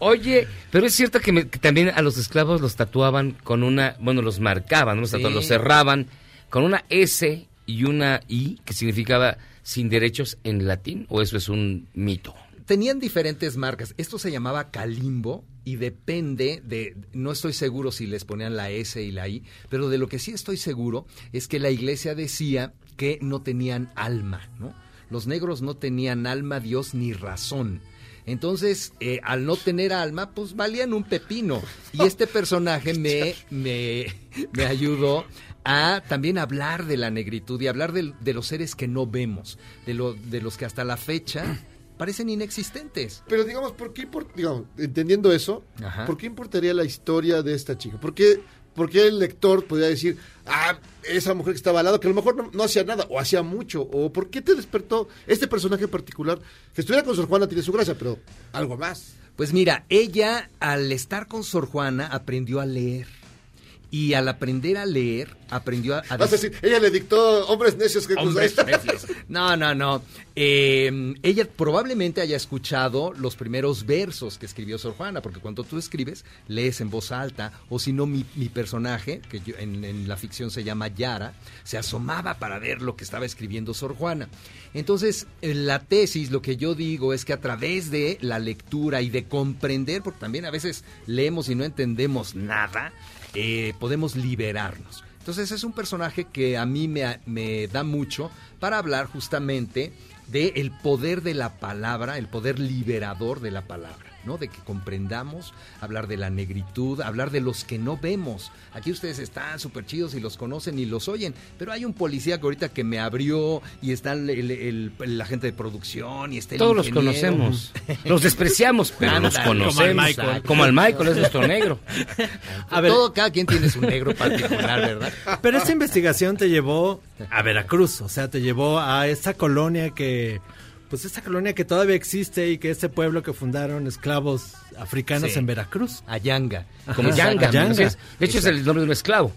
Oye, pero es cierto que, me- que también a los esclavos los tatuaban con una. Bueno, los marcaban, ¿no? Los, tatuaban, Sí. los cerraban con una S y una I, que significaba sin derechos en latín, o eso es un mito. Tenían diferentes marcas. Esto se llamaba Calimbo y depende de, no estoy seguro si les ponían la S y la I, pero de lo que sí estoy seguro es que la iglesia decía que no tenían alma, ¿no? Los negros no tenían alma, Dios ni razón. Entonces, eh, al no tener alma, pues valían un pepino. Y este personaje me, *laughs* me, me ayudó a también hablar de la negritud y hablar de, los seres que no vemos, de, lo, de los que hasta la fecha parecen inexistentes. Pero digamos, ¿por qué import- digamos, entendiendo eso, Ajá. ¿por qué importaría la historia de esta chica? ¿Por qué, por qué el lector podría decir, ah, esa mujer que estaba al lado, que a lo mejor no, hacía nada, o hacía mucho, o por qué te despertó este personaje particular? Que estuviera con Sor Juana tiene su gracia, pero algo más. Pues mira, ella al estar con Sor Juana aprendió a leer Y al aprender a leer, aprendió a... a Vas a decir, ella le dictó hombres necios que Hombres *laughs* necios. No, no, no. Eh, ella probablemente haya escuchado los primeros versos que escribió Sor Juana, porque cuando tú escribes, lees en voz alta, o si no, mi, mi personaje, que yo- en, en la ficción se llama Yara, se asomaba para ver lo que estaba escribiendo Sor Juana. Entonces, en la tesis, lo que yo digo es que a través de la lectura y de comprender, porque también a veces leemos y no entendemos nada, eh, podemos liberarnos. Entonces es un personaje que a mí me, me da mucho para hablar justamente del el poder de la palabra, el poder liberador de la palabra. ¿No? De que comprendamos, hablar de la negritud, hablar de los que no vemos. Aquí ustedes están súper chidos y los conocen y los oyen, pero hay un policía que ahorita que me abrió y está el, el- el- la gente de producción y está el Todos los conocemos. *laughs* Los despreciamos, pero los conocemos. como al Michael. Como al Michael, es nuestro negro. A ver, todo, cada quien tiene su negro particular, ¿verdad? Pero esta investigación te llevó a Veracruz, o sea, te llevó a esa colonia que, pues esa colonia que todavía existe y que ese pueblo que fundaron esclavos africanos Sí. en Veracruz. Ayanga. Como Yanga. Ayanga. De hecho, es el nombre de un esclavo.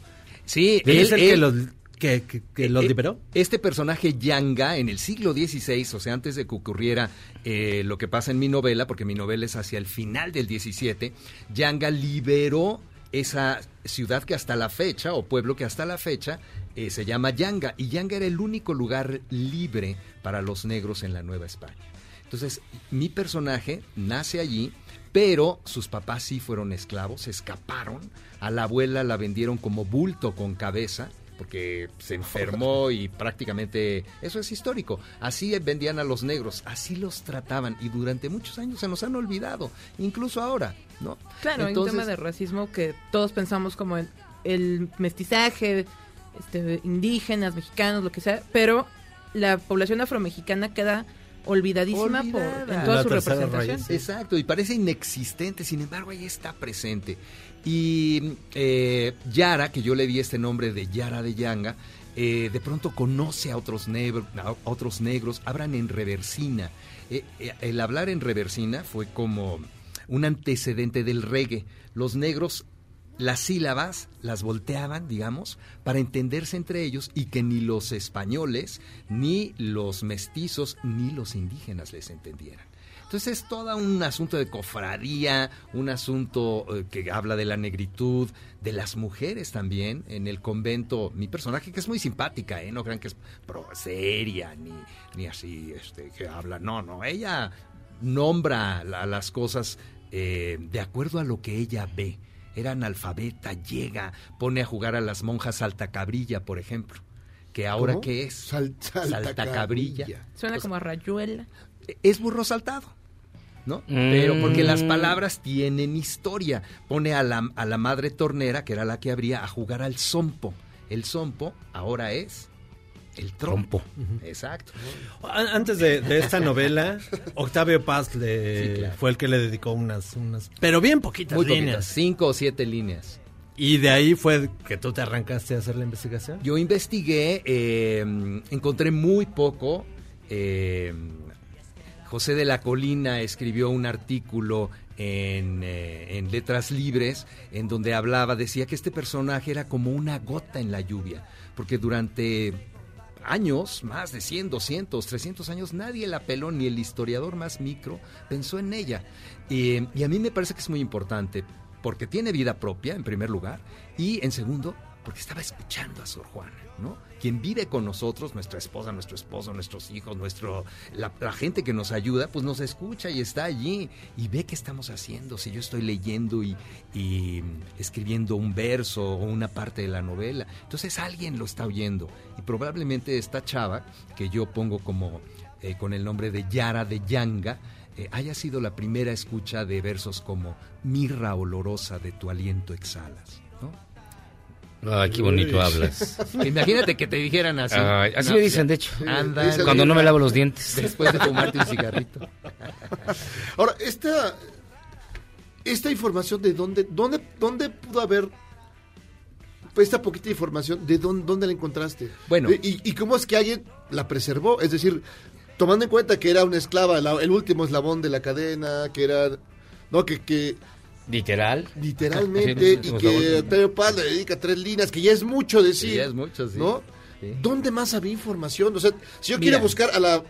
Sí, ¿Él es el que él- los, que, que- que los Eh, liberó? Este personaje Yanga en el siglo XVI, o sea, antes de que ocurriera eh, lo que pasa en mi novela, porque mi novela es hacia el final del XVII, Yanga liberó esa ciudad que hasta la fecha, o pueblo que hasta la fecha, eh, se llama Yanga. Y Yanga era el único lugar libre para los negros en la Nueva España. Entonces, mi personaje nace allí, pero sus papás sí fueron esclavos, se escaparon. A la abuela la vendieron como bulto con cabeza, porque se enfermó y prácticamente eso es histórico. Así vendían a los negros, así los trataban y durante muchos años se nos han olvidado, incluso ahora, ¿no? Claro, hay un Entonces- tema de racismo que todos pensamos como en el mestizaje, este, indígenas, mexicanos, lo que sea, pero la población afromexicana queda olvidadísima por, en toda su representación. Exacto, y parece inexistente, sin embargo ahí está presente. Y eh, Yara, que yo le di este nombre de Yara de Yanga, eh, de pronto conoce a otros, negro- a otros negros, hablan en reversina. Eh, eh, el hablar en reversina fue como un antecedente del reggae. Los negros las sílabas las volteaban, digamos, para entenderse entre ellos y que ni los españoles, ni los mestizos, ni los indígenas les entendieran. Entonces es todo un asunto de cofradía, un asunto eh, que habla de la negritud, de las mujeres también. En el convento, mi personaje que es muy simpática, ¿eh? no crean que es pro- seria ni, ni así este, que habla. No, no, ella nombra la- las cosas eh, de acuerdo a lo que ella ve. Era analfabeta, llega, pone a jugar a las monjas saltacabrilla, por ejemplo. Que ahora ¿Cómo? qué es? Sal- saltacabrilla. Suena como a rayuela. Es burro saltado. ¿No? Pero porque las palabras tienen historia. Pone a la, a la madre tornera, que era la que abría, a jugar al sompo. El sompo ahora es el trompo. Exacto. Antes de, de esta novela, Octavio Paz le, Sí, claro. fue el que le dedicó unas, unas pero bien poquitas Muy líneas. poquitas, cinco o siete líneas. Y de ahí fue que tú te arrancaste a hacer la investigación. Yo investigué, eh, encontré muy poco. eh, José de la Colina escribió un artículo en, eh, en Letras Libres en donde hablaba, decía que este personaje era como una gota en la lluvia, porque durante años, más de 100, 200, 300 años, nadie la peló, ni el historiador más micro pensó en ella. Y a mí me parece que es muy importante, porque tiene vida propia, en primer lugar, y en segundo, porque estaba escuchando a Sor Juana, ¿no? Quien vive con nosotros, nuestra esposa, nuestro esposo, nuestros hijos, nuestro, la, gente que nos ayuda, pues nos escucha y está allí y ve qué estamos haciendo. Si yo estoy leyendo y, y escribiendo un verso o una parte de la novela, entonces alguien lo está oyendo. Y probablemente esta chava, que yo pongo como eh, con el nombre de Yara de Yanga, eh, haya sido la primera escucha de versos como Mirra olorosa de tu aliento exhalas. ¿no? Ay, qué bonito hablas. *laughs* Imagínate que te dijeran así. Ay, así me dicen, de hecho. Anda, Cuando no me lavo los dientes. Después de fumarte un cigarrito. *laughs* Ahora, esta, esta información de dónde, dónde, dónde pudo haber pues, esta poquita información, de dónde, dónde la encontraste. Bueno. Y, y cómo es que alguien la preservó, es decir, tomando en cuenta que era una esclava, la- el último eslabón de la cadena, que era, no, que, que Literal. Literalmente, Sí, y que. Octavio Paz le dedica tres líneas, que ya es mucho decir. Sí, ya es mucho, sí. ¿No? Sí. ¿Dónde más había información? O sea, si yo Mira. quiero buscar a la,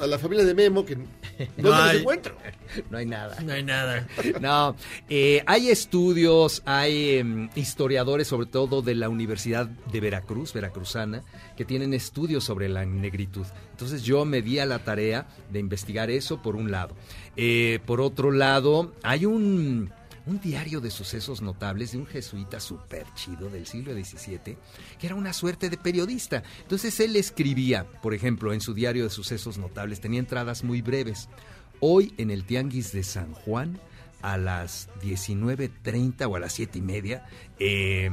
a la familia de Memo, que *laughs* ¿dónde los hay. encuentro? *laughs* No hay nada. No hay nada. *laughs* No, eh, hay estudios, hay em, historiadores, sobre todo de la Universidad de Veracruz, veracruzana, que tienen estudios sobre la negritud. Entonces yo me di a la tarea de investigar eso por un lado. Eh, por otro lado, hay un, un diario de sucesos notables de un jesuita súper chido del siglo XVII, que era una suerte de periodista. Entonces él escribía, por ejemplo, en su diario de sucesos notables, tenía entradas muy breves. Hoy en el Tianguis de San Juan, a las 19.30 o a las 7 y media, eh,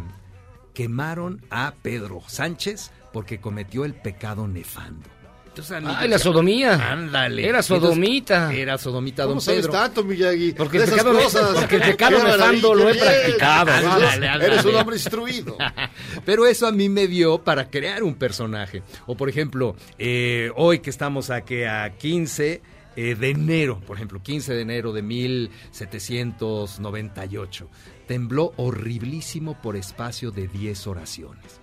quemaron a Pedro Sánchez porque cometió el pecado nefando. Entonces, a mí Ay, yo la sodomía. Ándale. Era sodomita. Entonces, Era sodomita, ¿Cómo don sabes Pedro. tanto, Miyagi? Porque el pecado- cosas. porque el pecado nefando lo he practicado. Ándale, ándale. Eres un hombre instruido. *laughs* Pero eso a mí me dio para crear un personaje. O por ejemplo, eh, hoy que estamos aquí a 15 eh, de enero, por ejemplo, 15 de enero de 1798, tembló horriblísimo por espacio de 10 oraciones.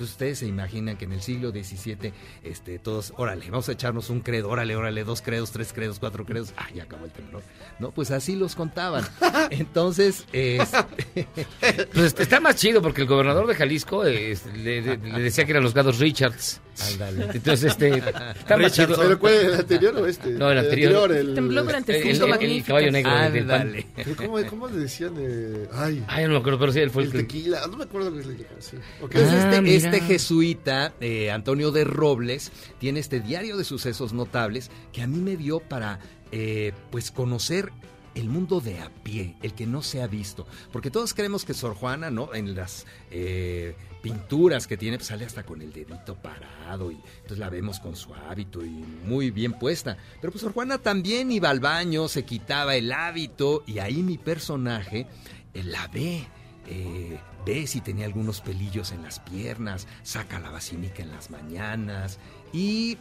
Entonces ustedes se imaginan que en el siglo XVII, este, todos, órale, vamos a echarnos un credo, órale, órale, dos credos, tres credos, cuatro credos, ah, ya acabó el temblor. No, pues así los contaban. *laughs* Entonces, es- *laughs* Pues está más chido porque el gobernador de Jalisco eh, este, le, le- le decía que eran los gatos Richards. Ándale. Entonces, este, *laughs* está más chido. ¿Pero cuál es el anterior o este? No, el anterior. el- Tembló durante el El- culto el- el magnífico. caballo negro de- del pan. Ándale. ¿Pero ¿Cómo, cómo le decían? eh, ay, Ay, no me acuerdo, pero sí, él fue el el tequila. No me acuerdo qué le llamaban, sí. Ok. Entonces, Ah, este, este jesuita, eh, Antonio de Robles, tiene este diario de sucesos notables que a mí me dio para eh, pues conocer el mundo de a pie, el que no se ha visto. Porque todos creemos que Sor Juana, ¿no? En las eh, pinturas que tiene, pues sale hasta con el dedito parado y entonces la vemos con su hábito y muy bien puesta. Pero pues Sor Juana también iba al baño, se quitaba el hábito y ahí mi personaje eh, la ve. eh, ve si tenía algunos pelillos en las piernas, saca la vacinica en las mañanas y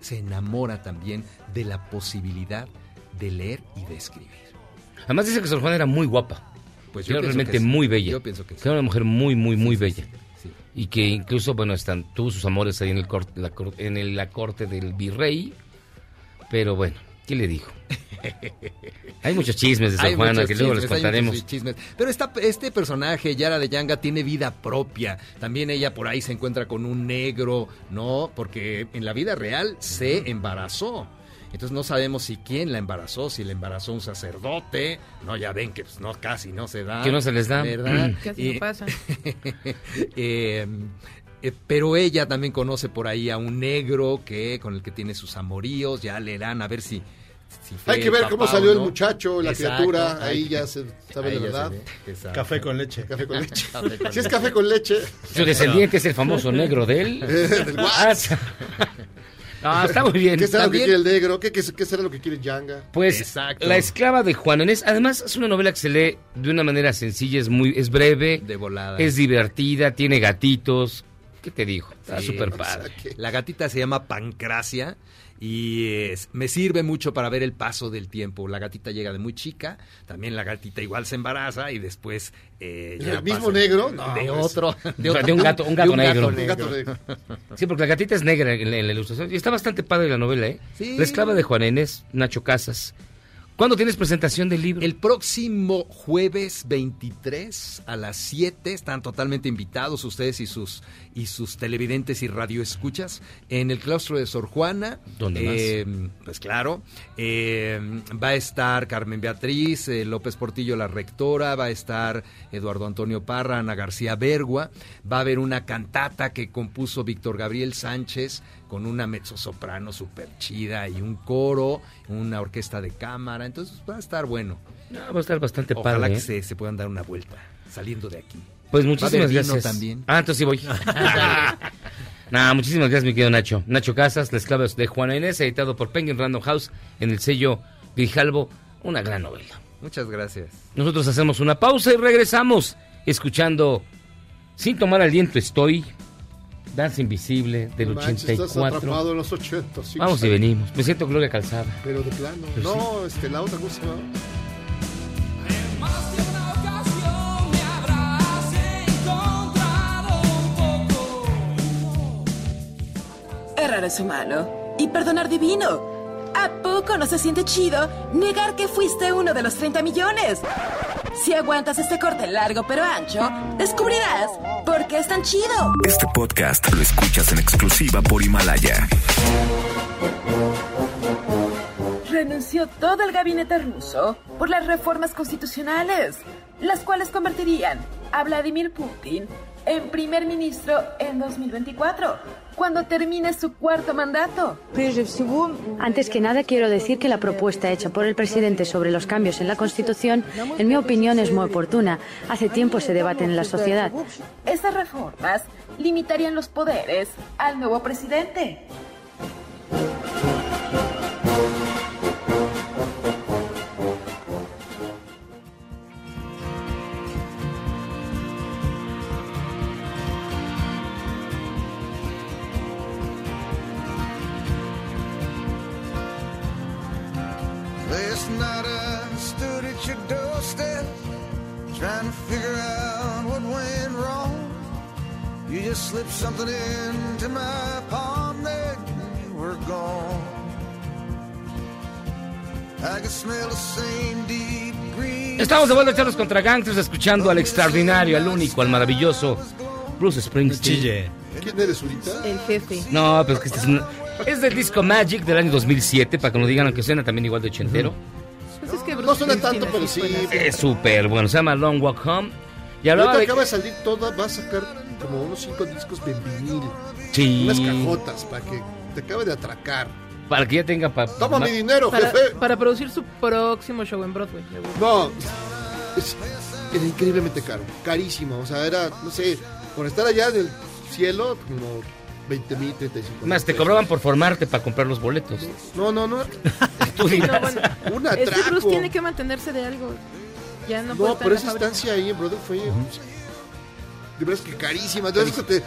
se enamora también de la posibilidad de leer y de escribir. Además dice que Sor Juana era muy guapa. Pues Era yo pienso realmente que sí. muy bella. Yo pienso que sí. era una mujer muy, muy, muy bella. Y que incluso, bueno, están, tuvo sus amores ahí en, el corte, la, en el- la corte del virrey. Pero bueno, ¿qué le dijo? *laughs* Hay muchos chismes de Hay Juana muchos que luego les contaremos. Pero esta, este personaje, Yara de Yanga, tiene vida propia. También ella por ahí se encuentra con un negro, ¿no? Porque en la vida real se embarazó. Entonces no sabemos si quién la embarazó, si la embarazó un sacerdote. No, ya ven que pues, no, casi no se da. Que no se les da. ¿Verdad? Casi no pasa. *laughs* Eh, eh, pero ella también conoce por ahí a un negro que con el que tiene sus amoríos. Ya leerán a ver si. Hay que ver cómo papá salió el muchacho, la Exacto, criatura. Ahí que- ya se sabe ya verdad. Café con leche. Café con leche. *laughs* Si es café con leche. Su descendiente es el famoso negro de él. *laughs* Ah, está muy bien. ¿Qué será lo que quiere el negro? ¿Qué, qué, qué será lo que quiere Yanga? Pues Exacto. La esclava de Inés, además es una novela que se lee de una manera sencilla, es muy es breve, De volada. es divertida, tiene gatitos. ¿Qué te digo? Está Sí, súper o padre. La gatita se llama Pancracia y es- me sirve mucho para ver el paso del tiempo. La gatita llega de muy chica, también la gatita igual se embaraza y después... eh, ¿El mismo negro? No, de pues. otro. De un gato- un gato negro. Un gato negro. Sí, porque la gatita es negra en, la- en la ilustración. Y está bastante padre la novela, ¿eh? Sí. La esclava de Juana Inés, Nacho Casas. ¿Cuándo tienes presentación del libro? El próximo jueves 23 a las 7 están totalmente invitados ustedes y sus y sus televidentes y radioescuchas en el claustro de Sor Juana. ¿Dónde más? Eh, Pues claro, eh, va a estar Carmen Beatriz eh, López Portillo, la rectora, va a estar Eduardo Antonio Parra, Ana García Bergua, va a haber una cantata que compuso Víctor Gabriel Sánchez con una mezzosoprano súper chida y un coro, una orquesta de cámara, entonces va a estar bueno. No, va a estar bastante Ojalá padre. que ¿eh? se, se puedan dar una vuelta saliendo de aquí. Pues muchísimas gracias. también. Ah, entonces sí voy. *laughs* *laughs* no, muchísimas gracias, mi querido Nacho. Nacho Casas, La esclava de Juana Inés, editado por Penguin Random House en el sello Grijalvo. Una gran novela. Muchas gracias. Nosotros hacemos una pausa y regresamos escuchando Sin tomar aliento estoy. Danza Invisible del Estás 84. atrapado en los 80. sí, Vamos y sí. venimos. Me siento Gloria Calzada. Pero de plano. No, este, la otra cosa. Llorar es humano y perdonar divino. ¿A poco no se siente chido negar que fuiste uno de los 30 millones? Si aguantas este corte largo pero ancho, descubrirás por qué es tan chido. Este podcast lo escuchas en exclusiva por Himalaya. renunció todo el gabinete ruso por las reformas constitucionales, las cuales convertirían a Vladimir Putin en primer ministro en 2024, cuando termine su cuarto mandato. Antes que nada, quiero decir que la propuesta hecha por el presidente sobre los cambios en la Constitución, en mi opinión, es muy oportuna. Hace tiempo se debate en la sociedad. Esas reformas limitarían los poderes al nuevo presidente. Slipped something into my palm you were gone. I could smell the same deep green. Estamos de vuelta a echarnos contra gangsters escuchando al extraordinario, al único, al maravilloso Bruce Springsteen. ¿Quién eres ahorita? El jefe. No, pero es que este es, un- es del disco Magic del año 2007, para que nos digan, aunque suena también igual de ochentero. Pues es que No suena tanto, pero sí. Es súper bueno, se llama Long Walk Home. Y Ahorita hablaba de... acaba de salir toda, va a sacar como unos cinco discos de vinil. Sí. Unas cajotas para que te acabe de atracar. Para que ya tenga... Pa... Toma mi dinero, para, jefe. para producir su próximo show en Broadway. No, es- era increíblemente caro, carísimo. O sea, era, no sé, por estar allá en el cielo, como 20 mil, 35 mil. Más, te cobraban por formarte para comprar los boletos. No, no, no. *laughs* Tú. No, bueno, Un es que atraco. Bruce tiene que mantenerse de algo. Ya no, puede No, pero esa estancia ahí en Broadway fue. De verdad es que carísima. Entonces te,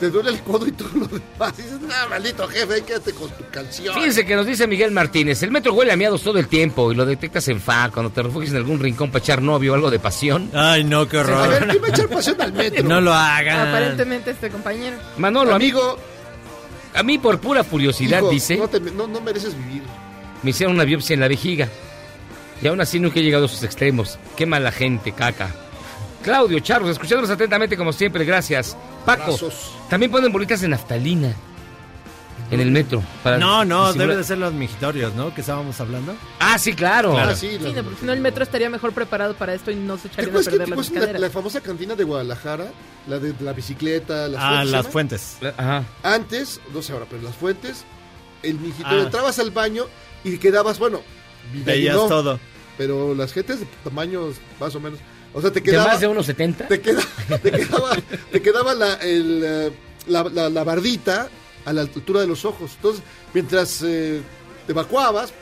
te duele el codo y todo lo demás. Y dices, no, maldito jefe, ahí quédate con tu canción. Fíjense que nos dice Miguel Martínez, el metro huele a miados todo el tiempo y lo detectas en fa cuando te refugias en algún rincón para echar novio o algo de pasión. Ay, no, qué A ver, horror. ¿quién va a echar *laughs* pasión al metro? No lo hagan. Aparentemente este compañero. Manolo, amigo, Amigo, a mí por pura curiosidad, hijo, dice, No, te- no, no mereces vivir. me hicieron una biopsia en la vejiga. Y aún así nunca he llegado a sus extremos. Qué mala gente, caca. Claudio, Charlos, escuchándonos atentamente como siempre, gracias. Paco, Abrazos. también ponen bolitas de naftalina en el metro. para No, no, disimular- debe de ser los migitorios, ¿no? Que estábamos hablando. Ah, sí, claro. Ah, sí, la- Sí, no, porque si no el metro estaría mejor preparado para esto y no se ¿Te echarían a que perder te las acuerdas la, la famosa cantina de Guadalajara? La de la bicicleta, las Ah, fuentes. ¿se las fuentes. Ajá. Antes, no sé ahora, pero las fuentes, el mijitorio, Ah. entrabas al baño y quedabas, bueno, Veías no, todo. Pero las gentes de tamaños más o menos. O sea, te ¿De quedaba. más de unos 70? Te, queda- te quedaba, te quedaba la, el, eh, la, la- la bardita a la altura de los ojos. Entonces, mientras eh, te evacuabas,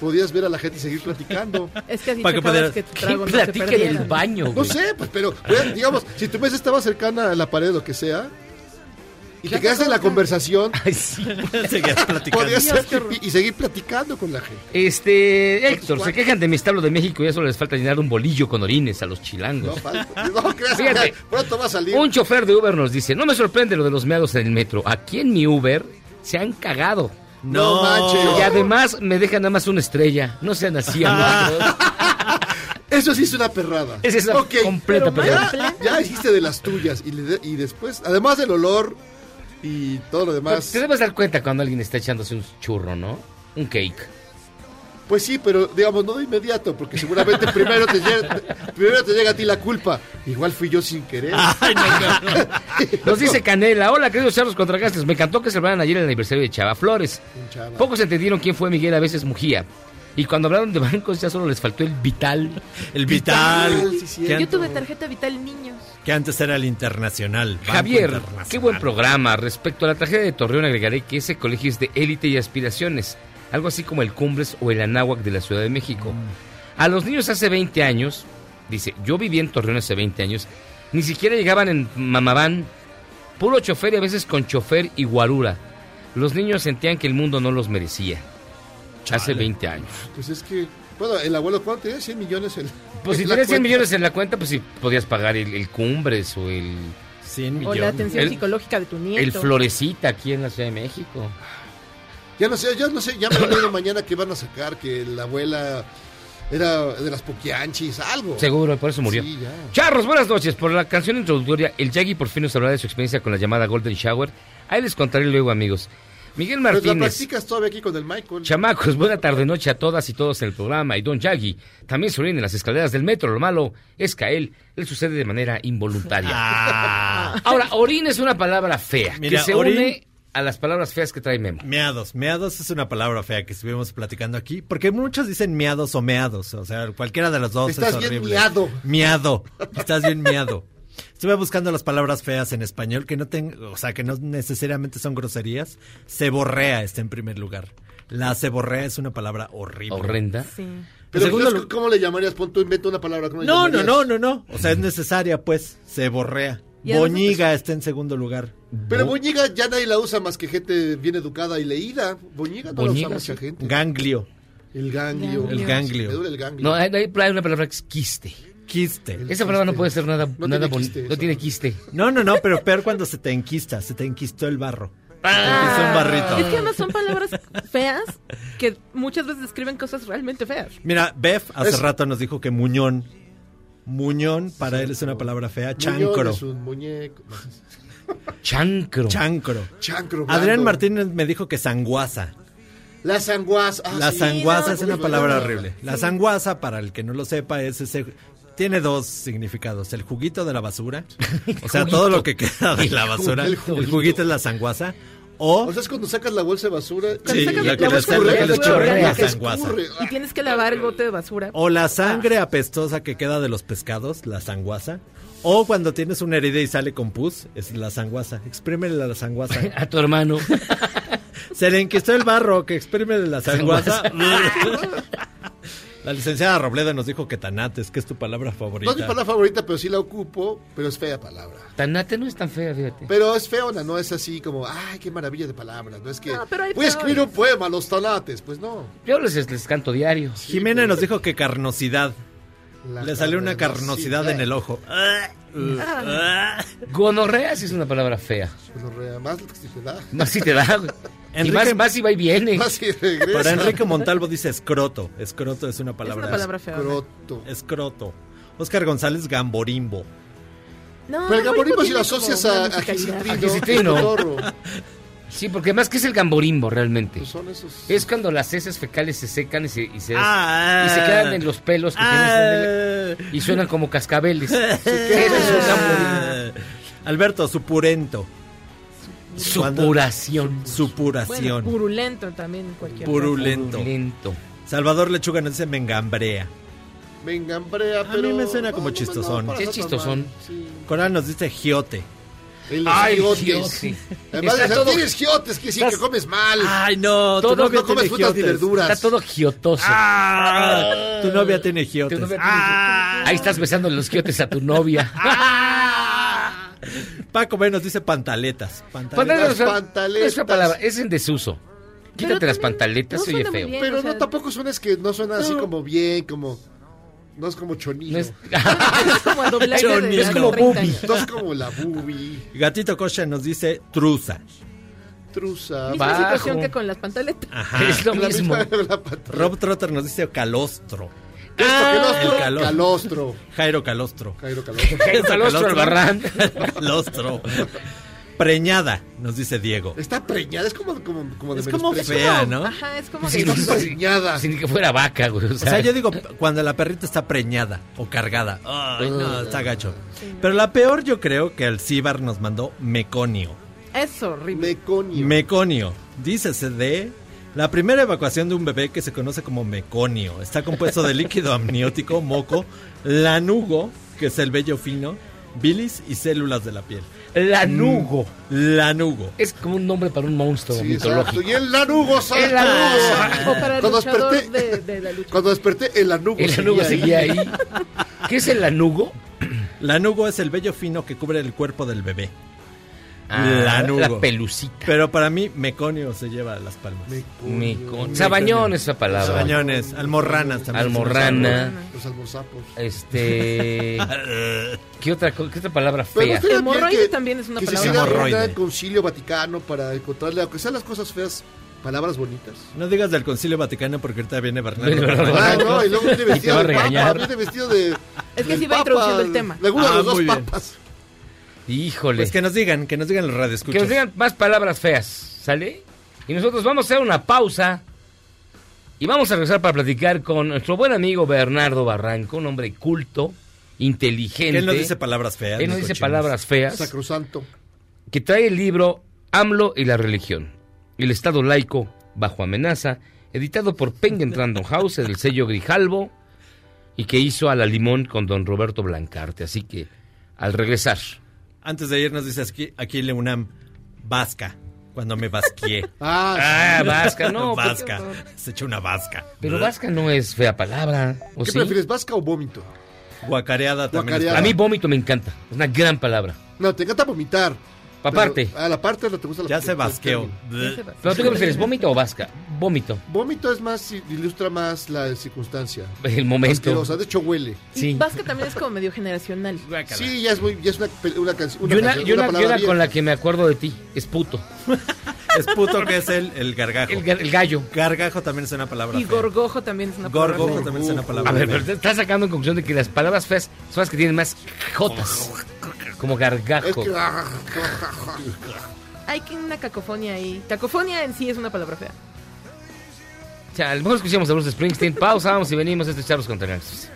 podías ver a la gente seguir platicando. Es que así Para que pudiera- que tu ¿Quién trago no en el baño, No sé, pues, pero pues, digamos, si tu mesa estaba cercana a la pared o que sea, y te quedas en la conversación, *laughs* Ay, sí. Seguías *laughs* platicando. ser pipí y seguir platicando con la gente. Este, Héctor, se cuates. quejan de mi establo de México y eso les falta llenar un bolillo con orines a los No chilangos. falta. No *laughs* creas Fíjate. que pronto va a salir. Un chofer de Uber nos dice, no me sorprende lo de los meados en el metro. Aquí en mi Uber se han cagado. No manches. Y además me dejan nada más una estrella. No sean así, amigos. Eso sí es una perrada. Es esa Ok, completa pero perrada. Ya, ya hiciste de las tuyas y, le- y después, además del olor y todo lo Pero demás. Te debes dar cuenta cuando alguien está echándose un churro, ¿no? Un cake. Pues sí, pero digamos, no de inmediato, porque seguramente *laughs* primero te, llega, primero te llega a ti la culpa. Igual fui yo sin querer. Ay, no, no. *laughs* Nos dice Canela, hola queridos charlos contragastes, me encantó que celebraran ayer el aniversario de Chava Flores. Chava. Pocos entendieron quién fue Miguel a veces Mujía. Y cuando hablaron de bancos ya solo les faltó el vital. El Vital. Vital, sí, cierto. que, Yo tuve tarjeta vital niños. Que antes era el internacional. Banco Javier, Internacional. qué buen programa. Respecto a la tragedia de Torreón agregaré que ese colegio es de élite y aspiraciones. Algo así como el Cumbres o el Anáhuac de la Ciudad de México. A los niños hace 20 años, dice, yo viví en Torreón hace 20 años, ni siquiera llegaban en mamaván, puro chofer y a veces con chofer y guarura. Los niños sentían que el mundo no los merecía. Hace Chale. 20 años. Pues es que, bueno, el abuelo, ¿cuánto tenía? 100 millones. en- Pues si en la tenías 100 cuenta. millones en la cuenta, pues sí podías pagar el, el Cumbres o el 100 O la atención El- psicológica de tu nieto. El Florecita aquí en la Ciudad de México. Ya no sé, ya no sé, ya me lo mañana que van a sacar que la abuela era de las Poquianchis, algo. Seguro, por eso murió. Sí, ya. Charros, buenas noches. Por la canción introductoria, el Yagi por fin nos hablará de su experiencia con la llamada Golden Shower. Ahí les contaré luego, amigos. Miguel Pues la Martínez. practicas todavía aquí con el Michael. Chamacos, buena tarde noche a todas y todos en el programa. Y Don Yagi también se orina en las escaleras del metro. Lo malo es que a él le sucede de manera involuntaria. Ahora, orina es una palabra fea Mira, que se orín- une a las palabras feas que trae Memo. Meados. Meados es una palabra fea que estuvimos platicando aquí. Porque muchos dicen meados o meados. O sea, cualquiera de los dos Estás es bien horrible. miado. Miado. Estás bien miado. Estuve buscando las palabras feas en español que no ten- o sea, que no necesariamente son groserías. Ceborrea está en primer lugar. La ceborrea es una palabra horrible. Horrenda. Sí. Pero segundo entonces, ¿cómo le llamarías? Pon tú, inventa una palabra. ¿cómo le No, no, llamarías? no, no, no. O sea, es necesaria, pues. Ceborrea. Boñiga está en segundo lugar. Pero Boñiga ya nadie la usa más que gente bien educada y leída. Boñiga no Boñiga, la usa mucha gente. Ganglio. El ganglio. El ganglio. Me duele el ganglio. No, hay, hay una palabra que es quiste. Quiste. Esa palabra no puede ser nada, No nada quiste, No tiene quiste. No, no, no, pero peor cuando se te enquista. Se te enquistó el barro. Se te Ah. enquistó un barrito. Es que además son palabras feas que muchas veces describen cosas realmente feas. Mira, Bef hace Es- rato nos dijo que muñón. Muñón para él es una palabra fea. Muñón Chancro. es un muñeco. *laughs* Chancro. Chancro. Chancro. Adrián. Martínez me dijo que sanguaza. La sanguaza. Ah, La sí. sanguaza no, es una palabra horrible. La sanguaza, para el que no lo sepa, es ese... Tiene dos significados. El juguito de la basura. *laughs* O sea, todo lo que queda de la basura. El El juguito. juguito es la sanguaza. O... O sea, es cuando sacas la bolsa de basura. Sí, la la que basura, sanguaza. escurre. Y tienes que lavar el bote de basura. O la sangre apestosa que queda de los pescados, la sanguaza. O cuando tienes una herida y sale con pus, es la sanguaza. Exprímele la sanguaza. *laughs* A tu hermano. *laughs* Se le enquistó el barro, que exprímele la sanguaza. La licenciada Robledo nos dijo que tanates, que es tu palabra No favorita. es mi palabra favorita, pero sí la ocupo. Pero es fea palabra. Tanate no es tan fea, fíjate. Pero es feona, no es así como, ay, qué maravilla de palabras. No es que No, pero hay voy a escribir un poema, los tanates. Pues no. Yo les, les canto diario. Jimena nos dijo que carnosidad. La Le salió una carnosidad en el ojo. Gonorrea sí es una palabra fea. Gonorrea, Más lo que se te da. Más si te da, güey. *laughs* Y Enrique- más, más si va y viene. Más si regresa. Para Enrique Montalvo dice escroto. Escroto es una palabra. es una palabra fea. Croto. Escroto. Oscar González Gamborimbo. No, Pero el gamorimbo si lo asocias a, a. Gisitrino. Sí, porque más que es el gamborimbo realmente. Pues son esos. Es cuando las heces fecales se secan y se, y se, Ah. y se quedan en los pelos que tienes en el- y suenan como cascabeles. *laughs* Eso es un gamborimbo. Alberto, supurento. Cuando- Supuración. Bueno, Supuración. purulento también cualquier Purulento. Lento. Salvador Lechuga nos dice mengambrea. Me engambrea, mí me suena como no, chistosón. Sí, es chistosón. sí. Coral nos dice giote. Los Ay, giotes. giote. Además, Está todo- tienes giotes, que sí que comes mal. Ay, no, Todo no, no comes frutas ni verduras. Está todo giotoso. Ah, tu novia tiene Tu giotes. novia tiene- Ahí estás besando los giotes a tu novia. Paco B nos dice pantaletas. Pantaletas. Pantaletas, Las no pantaletas. es una palabra, es en desuso. Quítate Pero las también pantaletas, no oye feo. bien. Pero o sea- no, tampoco suena, es que no suena así No. como bien, como. No es como chonillo. No es- *laughs* Es como Chonino. hace Es como 30 boobie. años. No es como la bubi, Gatito Cocha nos dice truza. truza. Misma Bajo. situación que con las pantaletas. Ajá. Es lo La mismo. Rob Trotter nos dice calostro. ¿Qué es calostro? el. Calostro. Jairo calostro. Jairo calostro. *laughs* El calostro Albarrán. *laughs* Calostro. Preñada, nos dice Diego. Está preñada, es como, como, como de Es como menosprecio. fea, ¿no? Ajá, es como Sí, preñada. Sin que fuera vaca, güey. O O sea, sea, yo digo cuando la perrita está preñada o cargada. Ay, no, está gacho. Pero la peor yo creo que Alcibar nos mandó meconio. Es horrible. Meconio. Meconio. Dícese de la primera evacuación de un bebé que se conoce como meconio. Está compuesto de líquido *laughs* amniótico, moco, lanugo, que es el vello fino, bilis y células de la piel. lanugo. Lanugo. Es como un nombre para un monstruo Sí, mitológico. exacto. Y el lanugo, salta. El lanugo. O para el Cuando desperté, de, de la lucha. cuando desperté, el lanugo. El lanugo seguía ahí. ¿Qué es el lanugo? Lanugo es el vello fino que cubre el cuerpo del bebé. Ah, la pelucita. Pero para mí, meconio se lleva las palmas. Mecon- Sabañón es esa palabra. Sabañones, almorranas también. Almorrana. Los almorzapos. Este. *laughs* ¿Qué otra, qué otra palabra fea? Hemorroide también es una que palabra. se Hemorroide. gran concilio vaticano para encontrarle, aunque sean las cosas feas, palabras bonitas. No digas del Concilio Vaticano porque ahorita viene Bernardo. Ah, no, y luego viene *laughs* Y te vestido va a de papa, viene vestido de... Es que sí va papa, introduciendo el tema. De alguno de Ah, los dos papas. Híjole. Pues que nos digan, que nos digan los radioescuchas. Que nos digan más palabras feas, ¿sale? Y nosotros vamos a hacer una pausa y vamos a regresar para platicar con nuestro buen amigo Bernardo Barranco, un hombre culto, inteligente. Él no dice palabras feas. Él no dice palabras feas. Sacrosanto. Que trae el libro AMLO y la religión. El Estado laico bajo amenaza, editado por Penguin Random House del sello Grijalvo y que hizo a la limón con don Roberto Blancarte. Así que, al regresar. Antes de irnos dice aquí, aquí en la UNAM, vasca, cuando me vasqué. *laughs* Ah, Ah, vasca, no. pues, vasca. Se echó una vasca. Pero vasca no es fea palabra. ¿o ¿Qué sí? prefieres, vasca o vómito? Guacareada también. Guacareada. A mí vómito me encanta. Es una gran palabra. No, te encanta vomitar. Aparte. A la parte no te gusta la Ya se vasqueó. ¿Pero tú qué prefieres, vómito o vasca? Vómito. Vómito es más, ilustra más la circunstancia. El momento. Asquerosa, de hecho huele. Sí. Vasca también es como medio generacional. Sí, ya es, muy, ya es una, una canción. Y una, canción, y una- y palabra una vieja. con la que me acuerdo de ti. Es puto. *laughs* Es puto que es el, el gargajo. El, ga- el gallo. Gargajo también es una palabra Y fea. gorgojo también es una palabra. Gorgojo fea. también es una palabra A ver, pero te estás sacando en conclusión de que las palabras feas son las que tienen más jotas. Como gargajo. que- Hay que una cacofonía ahí. Cacofonía en sí es una palabra fea. O sea, a lo mejor escuchamos a Bruce Springsteen. Pausa, vamos y venimos. Esto es Charlos contra Gangsters.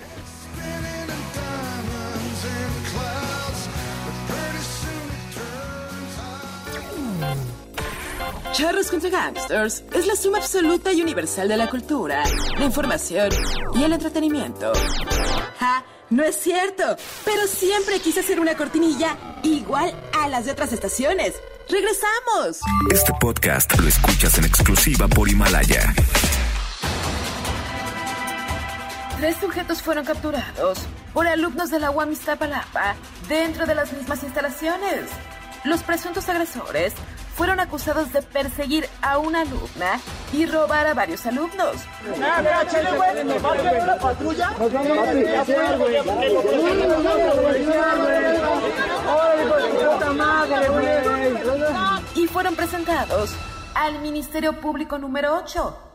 Charros contra Gangsters es la suma absoluta y universal de la cultura, la información y el entretenimiento. ¡Ja! No es cierto, pero siempre quise hacer una cortinilla igual a las de otras estaciones. ¡Regresamos! Este podcast lo escuchas en exclusiva por Himalaya. Tres sujetos fueron capturados por alumnos de la UAM Iztapalapa dentro de las mismas instalaciones. Los presuntos agresores fueron acusados de perseguir a una alumna y robar a varios alumnos. Y fueron presentados al Ministerio Público número 8.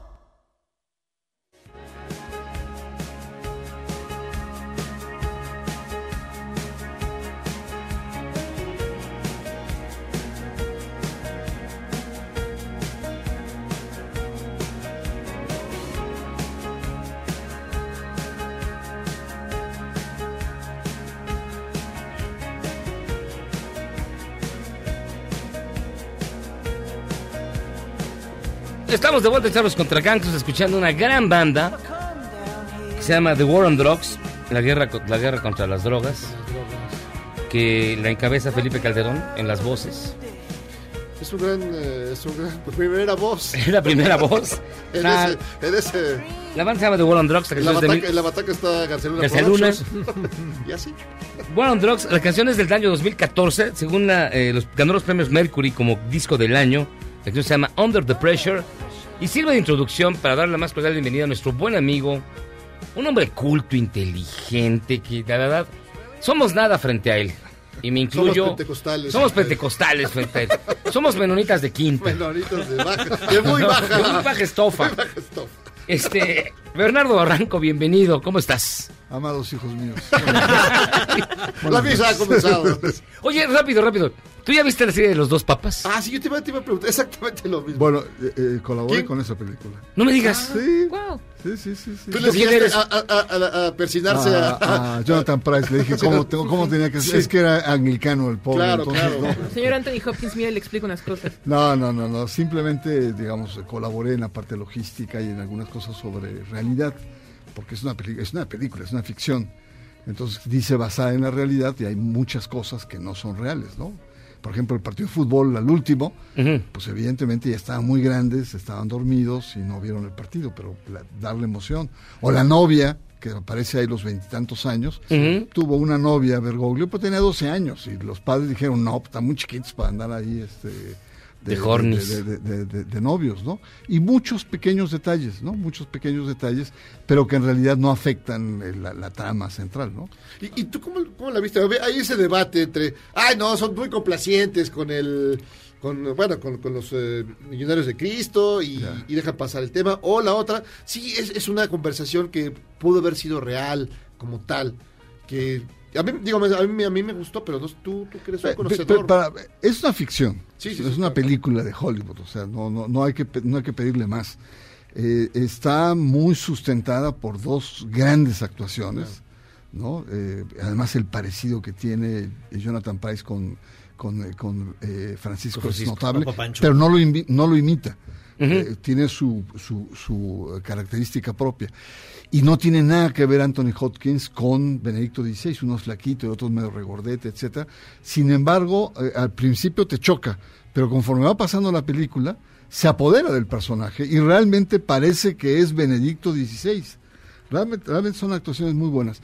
Estamos de vuelta en Charlos contra Gangsters escuchando una gran banda que se llama The War on Drugs, la guerra, la guerra contra las drogas, que la encabeza Felipe Calderón en las voces. Es un gran, eh, es un gran *laughs* primera voz. Es *laughs* la primera voz. *laughs* En ese, en ese, La banda se llama The War on Drugs, la la de bataca, en la bataca está y así. War on Drugs, la canción es del año 2014, según la, eh, los, ganó los premios Mercury como disco del año. La canción se llama Under the Pressure y sirve de introducción para darle la más cordial bienvenida a nuestro buen amigo, un hombre culto, inteligente, que la verdad somos nada frente a él. Y me incluyo. Somos pentecostales. Somos pentecostales frente a él. Somos menonitas de quinta. Menonitas de baja, de muy *laughs* baja. De muy baja estofa. Muy baja estofa. Este, Bernardo Barranco, bienvenido. ¿Cómo estás? Amados hijos míos. *laughs* La misa ha comenzado. *laughs* Oye, rápido, rápido. ¿Tú ya viste la serie de los dos papas? Ah, sí, yo te iba, te iba a preguntar exactamente lo mismo. Bueno, eh, eh, colaboré ¿Quién? con esa película. No me digas. Sí, Wow. sí, sí, sí. sí. Tú le ¿quién enseñaste eres? a, a, a, a- a persinarse a, a, a Jonathan Price le dije *laughs* cómo, tengo- cómo tenía que ser. Sí. Es que era anglicano el pobre. Claro, entonces, claro. no. Señor Anthony Hopkins, mire, le explico unas cosas. No, no, no, no. Simplemente, digamos, colaboré en la parte logística y en algunas cosas sobre realidad, porque es una, peli- es una película, es una ficción. Entonces dice basada en la realidad y hay muchas cosas que no son reales, ¿no? Por ejemplo, el partido de fútbol, al último, pues evidentemente ya estaban muy grandes, estaban dormidos y no vieron el partido, pero la- darle emoción. O la novia que aparece ahí los veintitantos años, tuvo una novia, Bergoglio, pero tenía 12 años y los padres dijeron, no, pues, están muy chiquitos para andar ahí este, De de, de- de- de- de novios, ¿no? Y muchos pequeños detalles, ¿no? Muchos pequeños detalles, pero que en realidad no afectan eh, la, la trama central, ¿no? ¿Y, y tú cómo, cómo la viste? Hay ese debate entre, ay, no, son muy complacientes con el, con, bueno, con, con los eh, millonarios de Cristo y, y dejan pasar el tema. O la otra, sí, es, es una conversación que pudo haber sido real como tal, que a mí, digo, a mí, a mí me gustó, pero no, tú, tú que eres un Pe- conocedor. para- es una ficción, Sí, sí, es sí, una película de Hollywood, o sea, no, no, no, hay, que, no hay que pedirle más. Eh, está muy sustentada por dos grandes actuaciones, ¿no? Eh, además el parecido que tiene Jonathan Price con, con, eh, con, eh, Francisco, es notable, pero no lo, invi- no lo imita. Eh, tiene su, su, su eh, característica propia. Y no tiene nada que ver Anthony Hopkins con Benedicto XVI, unos flaquitos y otros medio regordete, etcétera. Sin embargo, eh, al principio te choca, pero conforme va pasando la película, se apodera del personaje y realmente parece que es Benedicto XVI. Realmente, realmente son actuaciones muy buenas.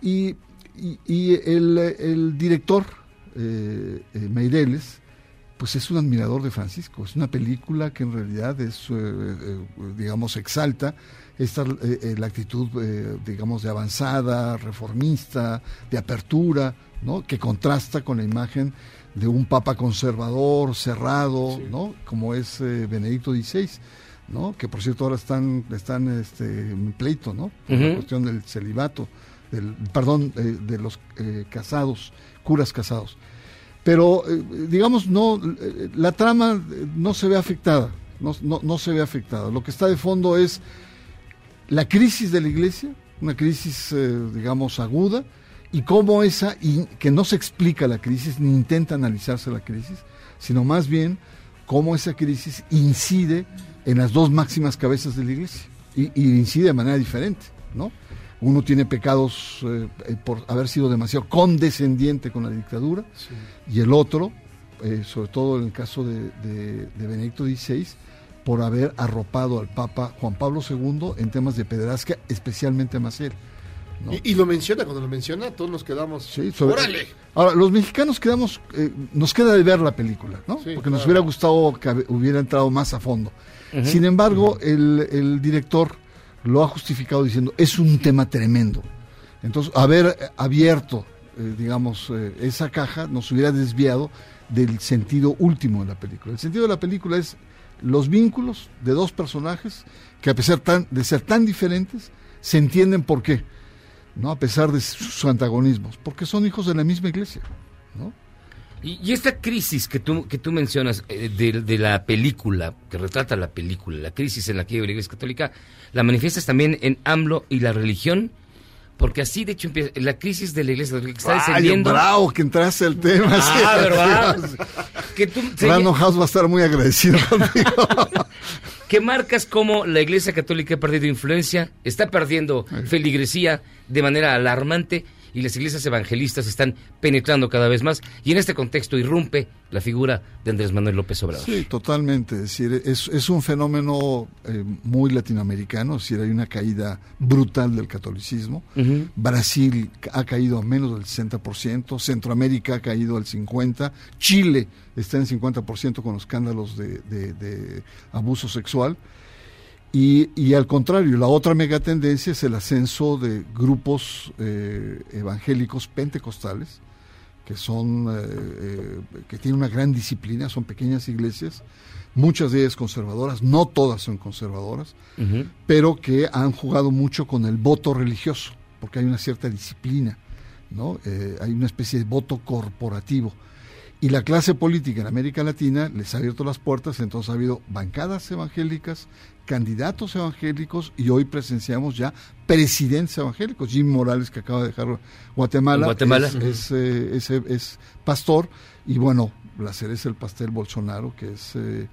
Y, el director, eh, eh, Meireles, pues es un admirador de Francisco. Es una película que en realidad es, eh, eh, digamos, exalta esta, eh, la actitud, digamos, de avanzada, reformista, de apertura, ¿no? Que contrasta con la imagen de un papa conservador, cerrado, ¿no? Como es Benedicto XVI, ¿no? Que por cierto ahora están, están este, en pleito, ¿no? Por la cuestión del celibato, del, perdón, de los eh, casados, curas casados pero eh, digamos no eh, la trama eh, no se ve afectada no, no, no se ve afectada. Lo que está de fondo es la crisis de la iglesia una crisis digamos aguda y cómo esa y que no se explica la crisis ni intenta analizarse la crisis sino más bien cómo esa crisis incide en las dos máximas cabezas de la iglesia y, incide de manera diferente no uno tiene pecados por haber sido demasiado condescendiente con la dictadura y el otro, eh, sobre todo en el caso de, de- de Benedicto XVI, por haber arropado al Papa Juan Pablo II en temas de pederastia, especialmente a Maciel. ¿no? Y, y lo menciona, cuando lo menciona, todos nos quedamos. Sí, sobre- ¡Órale! Ahora, los mexicanos quedamos, eh, nos queda de ver la película, ¿no? Sí, Porque nos hubiera gustado que hubiera entrado más a fondo. Sin embargo, el, el director lo ha justificado diciendo, es un tema tremendo. Entonces, haber abierto, eh, digamos, eh, esa caja nos hubiera desviado del sentido último de la película. El sentido de la película es los vínculos de dos personajes que a pesar tan- de ser tan diferentes, se entienden por qué, ¿no? A pesar de sus antagonismos, porque son hijos de la misma iglesia, ¿no? Y, esta crisis que tú, que tú mencionas eh, de, de la película, que retrata la película, la crisis en la que vive la Iglesia Católica, la manifiestas también en AMLO y la religión, porque así de hecho empieza la crisis de la Iglesia que está descendiendo. bravo que entraste el tema. Ah, sí. ¿verdad? que tú House va a estar muy agradecido *laughs* contigo. que marcas cómo la Iglesia Católica ha perdido influencia, está perdiendo feligresía de manera alarmante y las iglesias evangelistas están penetrando cada vez más y en este contexto irrumpe la figura de Andrés Manuel López Obrador. Sí, totalmente. Es decir, es, es un fenómeno eh, muy latinoamericano. Es decir, hay una caída brutal del catolicismo. Brasil ha caído a menos del 60%. Centroamérica ha caído al 50%. Chile está en 50% con los escándalos de, de- de abuso sexual. Y, y al contrario, la otra megatendencia es el ascenso de grupos eh, evangélicos pentecostales, que son eh, eh, que tienen una gran disciplina, son pequeñas iglesias, muchas de ellas conservadoras, no todas son conservadoras, pero que han jugado mucho con el voto religioso, porque hay una cierta disciplina, ¿no? Eh, hay una especie de voto corporativo. Y la clase política en América Latina les ha abierto las puertas, entonces ha habido bancadas evangélicas, candidatos evangélicos y hoy presenciamos ya presidentes evangélicos. Jim Morales, que acaba de dejar Guatemala, es, eh, es, eh, es pastor y bueno, la cereza del pastel Bolsonaro, que es... eh,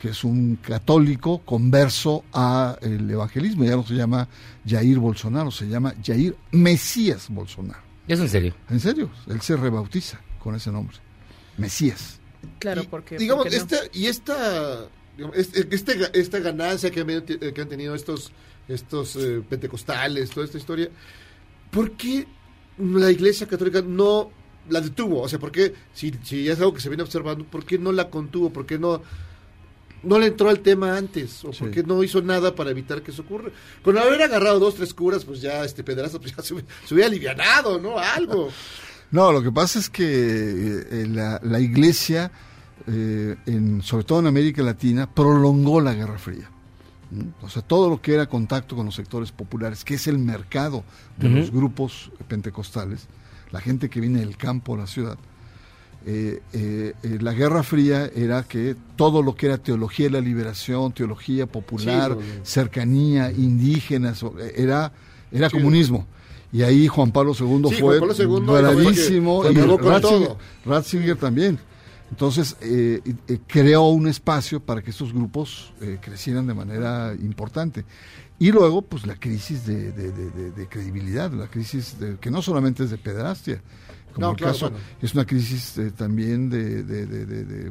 que es un católico converso a el evangelismo, ya no se llama Jair Bolsonaro, se llama Jair Mesías Bolsonaro. ¿Es en serio? En serio, él se rebautiza con ese nombre, Mesías. Claro, porque... Digamos, porque no? esta, y esta, digamos, este- este- esta ganancia que han, venido- que han tenido estos estos eh, pentecostales, toda esta historia, ¿por qué la Iglesia Católica no la detuvo? O sea, ¿por qué, si, si es algo que se viene observando, ¿por qué no la contuvo? ¿Por qué no, no le entró al tema antes? ¿O por qué no hizo nada para evitar que eso ocurra? Con haber agarrado dos, tres curas, pues ya este pedazo pues ya se, se hubiera alivianado, ¿no? Algo. *laughs* No, lo que pasa es que eh, la, la iglesia, eh, en, sobre todo en América Latina, prolongó la Guerra Fría. ¿Mm? O sea, todo lo que era contacto con los sectores populares, que es el mercado de los grupos pentecostales, la gente que viene del campo a la ciudad, eh, eh, eh, la Guerra Fría era que todo lo que era teología de la liberación, teología popular, Sí, cercanía, indígenas, era, era Sí. comunismo. Y ahí Juan Pablo II Sí, fue Pablo II bravísimo y Ratzinger, también. Entonces, eh, eh, creó un espacio para que estos grupos eh, crecieran de manera importante. Y luego, pues la crisis de, de- de- de- de credibilidad, la crisis de- que no solamente es de pedrastia, como No, el claro, caso, bueno. es una crisis también de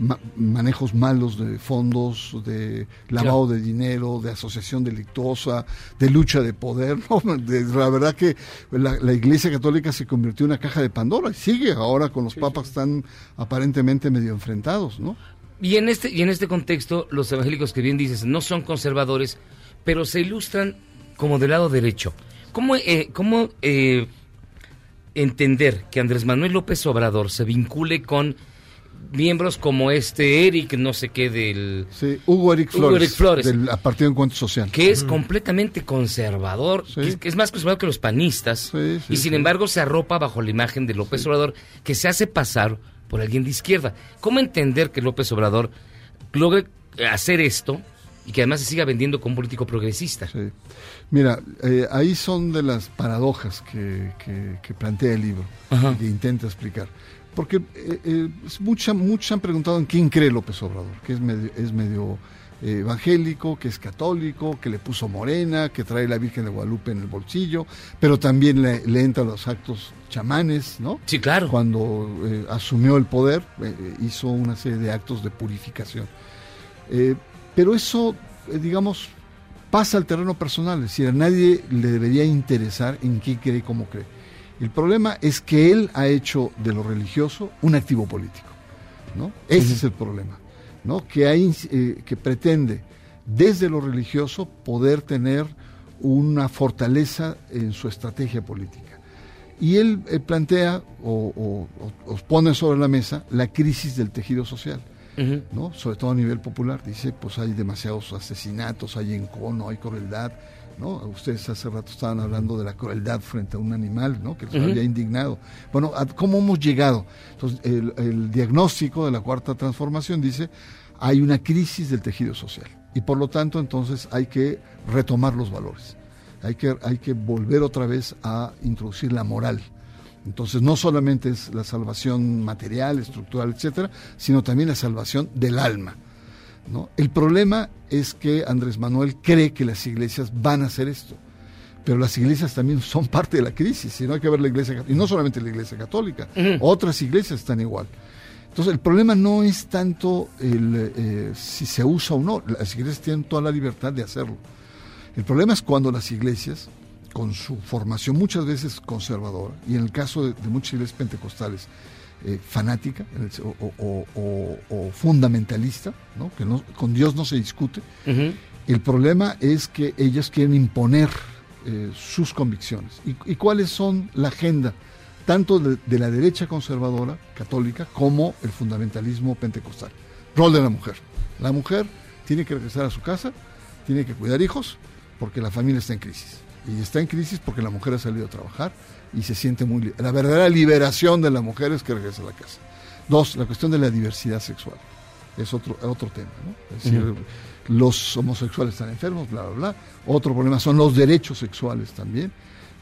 ma- manejos malos de fondos, de lavado de dinero, de asociación delictuosa, de lucha de poder. *laughs* ¿no? De- la verdad que la, la Iglesia Católica se convirtió en una caja de Pandora y sigue ahora con los papas que están aparentemente medio enfrentados, ¿no? Y en este y en este contexto, los evangélicos que bien dices no son conservadores, pero se ilustran como del lado derecho. ¿Cómo, eh, cómo eh, entender que Andrés Manuel López Obrador se vincule con miembros como este Eric, no sé qué, del... Sí, Hugo Eric Hugo Flores, Eric Flores. del Partido Encuentro Social. que es completamente conservador, que es, que es más conservador que los panistas, y sin sí. embargo se arropa bajo la imagen de López Obrador, que se hace pasar por alguien de izquierda. ¿Cómo entender que López Obrador logre hacer esto y que además se siga vendiendo como un político progresista? Mira, eh, ahí son de las paradojas que, que- que plantea el libro, Ajá. que intenta explicar. Porque eh, eh, mucha, muchos han preguntado en quién cree López Obrador, que es medio, es medio eh, evangélico, que es católico, que le puso morena, que trae la Virgen de Guadalupe en el bolsillo, pero también le, le entra los actos chamanes, ¿no? Sí, claro. Cuando eh, asumió el poder, eh, hizo una serie de actos de purificación. Pero eso, digamos, pasa al terreno personal, es decir, a nadie le debería interesar en qué cree y cómo cree. El problema es que él ha hecho de lo religioso un activo político, ¿no? Ese es el problema, ¿no? Que, hay, eh, que pretende desde lo religioso poder tener una fortaleza en su estrategia política. Y él eh, plantea o, o- o- o pone sobre la mesa la crisis del tejido social. ¿no? sobre todo a nivel popular. Dice, pues hay demasiados asesinatos, hay encono, hay crueldad. ¿No? Ustedes hace rato estaban hablando de la crueldad frente a un animal, ¿no? que les había indignado. Bueno, ¿a ¿cómo hemos llegado? Entonces, el, el diagnóstico de la cuarta transformación dice, hay una crisis del tejido social. Y por lo tanto, entonces hay que retomar los valores. Hay que, hay que volver otra vez a introducir la moral. Entonces no solamente es la salvación material, estructural, etcétera, sino también la salvación del alma. ¿No? El problema es que Andrés Manuel cree que las iglesias van a hacer esto, pero las iglesias también son parte de la crisis, y no hay que ver la iglesia y no solamente la iglesia católica, otras iglesias están igual. Entonces el problema no es tanto el, eh, si se usa o no, las iglesias tienen toda la libertad de hacerlo. El problema es cuando las iglesias, con su formación muchas veces conservadora, y en el caso de, de muchas iglesias pentecostales, eh, fanática o, o- o- o fundamentalista, ¿no? que no- con Dios no se discute, el problema es que ellos quieren imponer eh, sus convicciones. ¿Y, y cuáles son la agenda? Tanto de, de la derecha conservadora, católica, como el fundamentalismo pentecostal. Rol de la mujer. La mujer tiene que regresar a su casa, tiene que cuidar hijos, porque la familia está en crisis. Y está en crisis porque la mujer ha salido a trabajar y se siente muy... La verdadera liberación de la mujer es que regrese a la casa. Dos, la cuestión de la diversidad sexual. Es otro, otro tema, ¿no? Es decir, los homosexuales están enfermos, bla, bla, bla. Otro problema son los derechos sexuales también,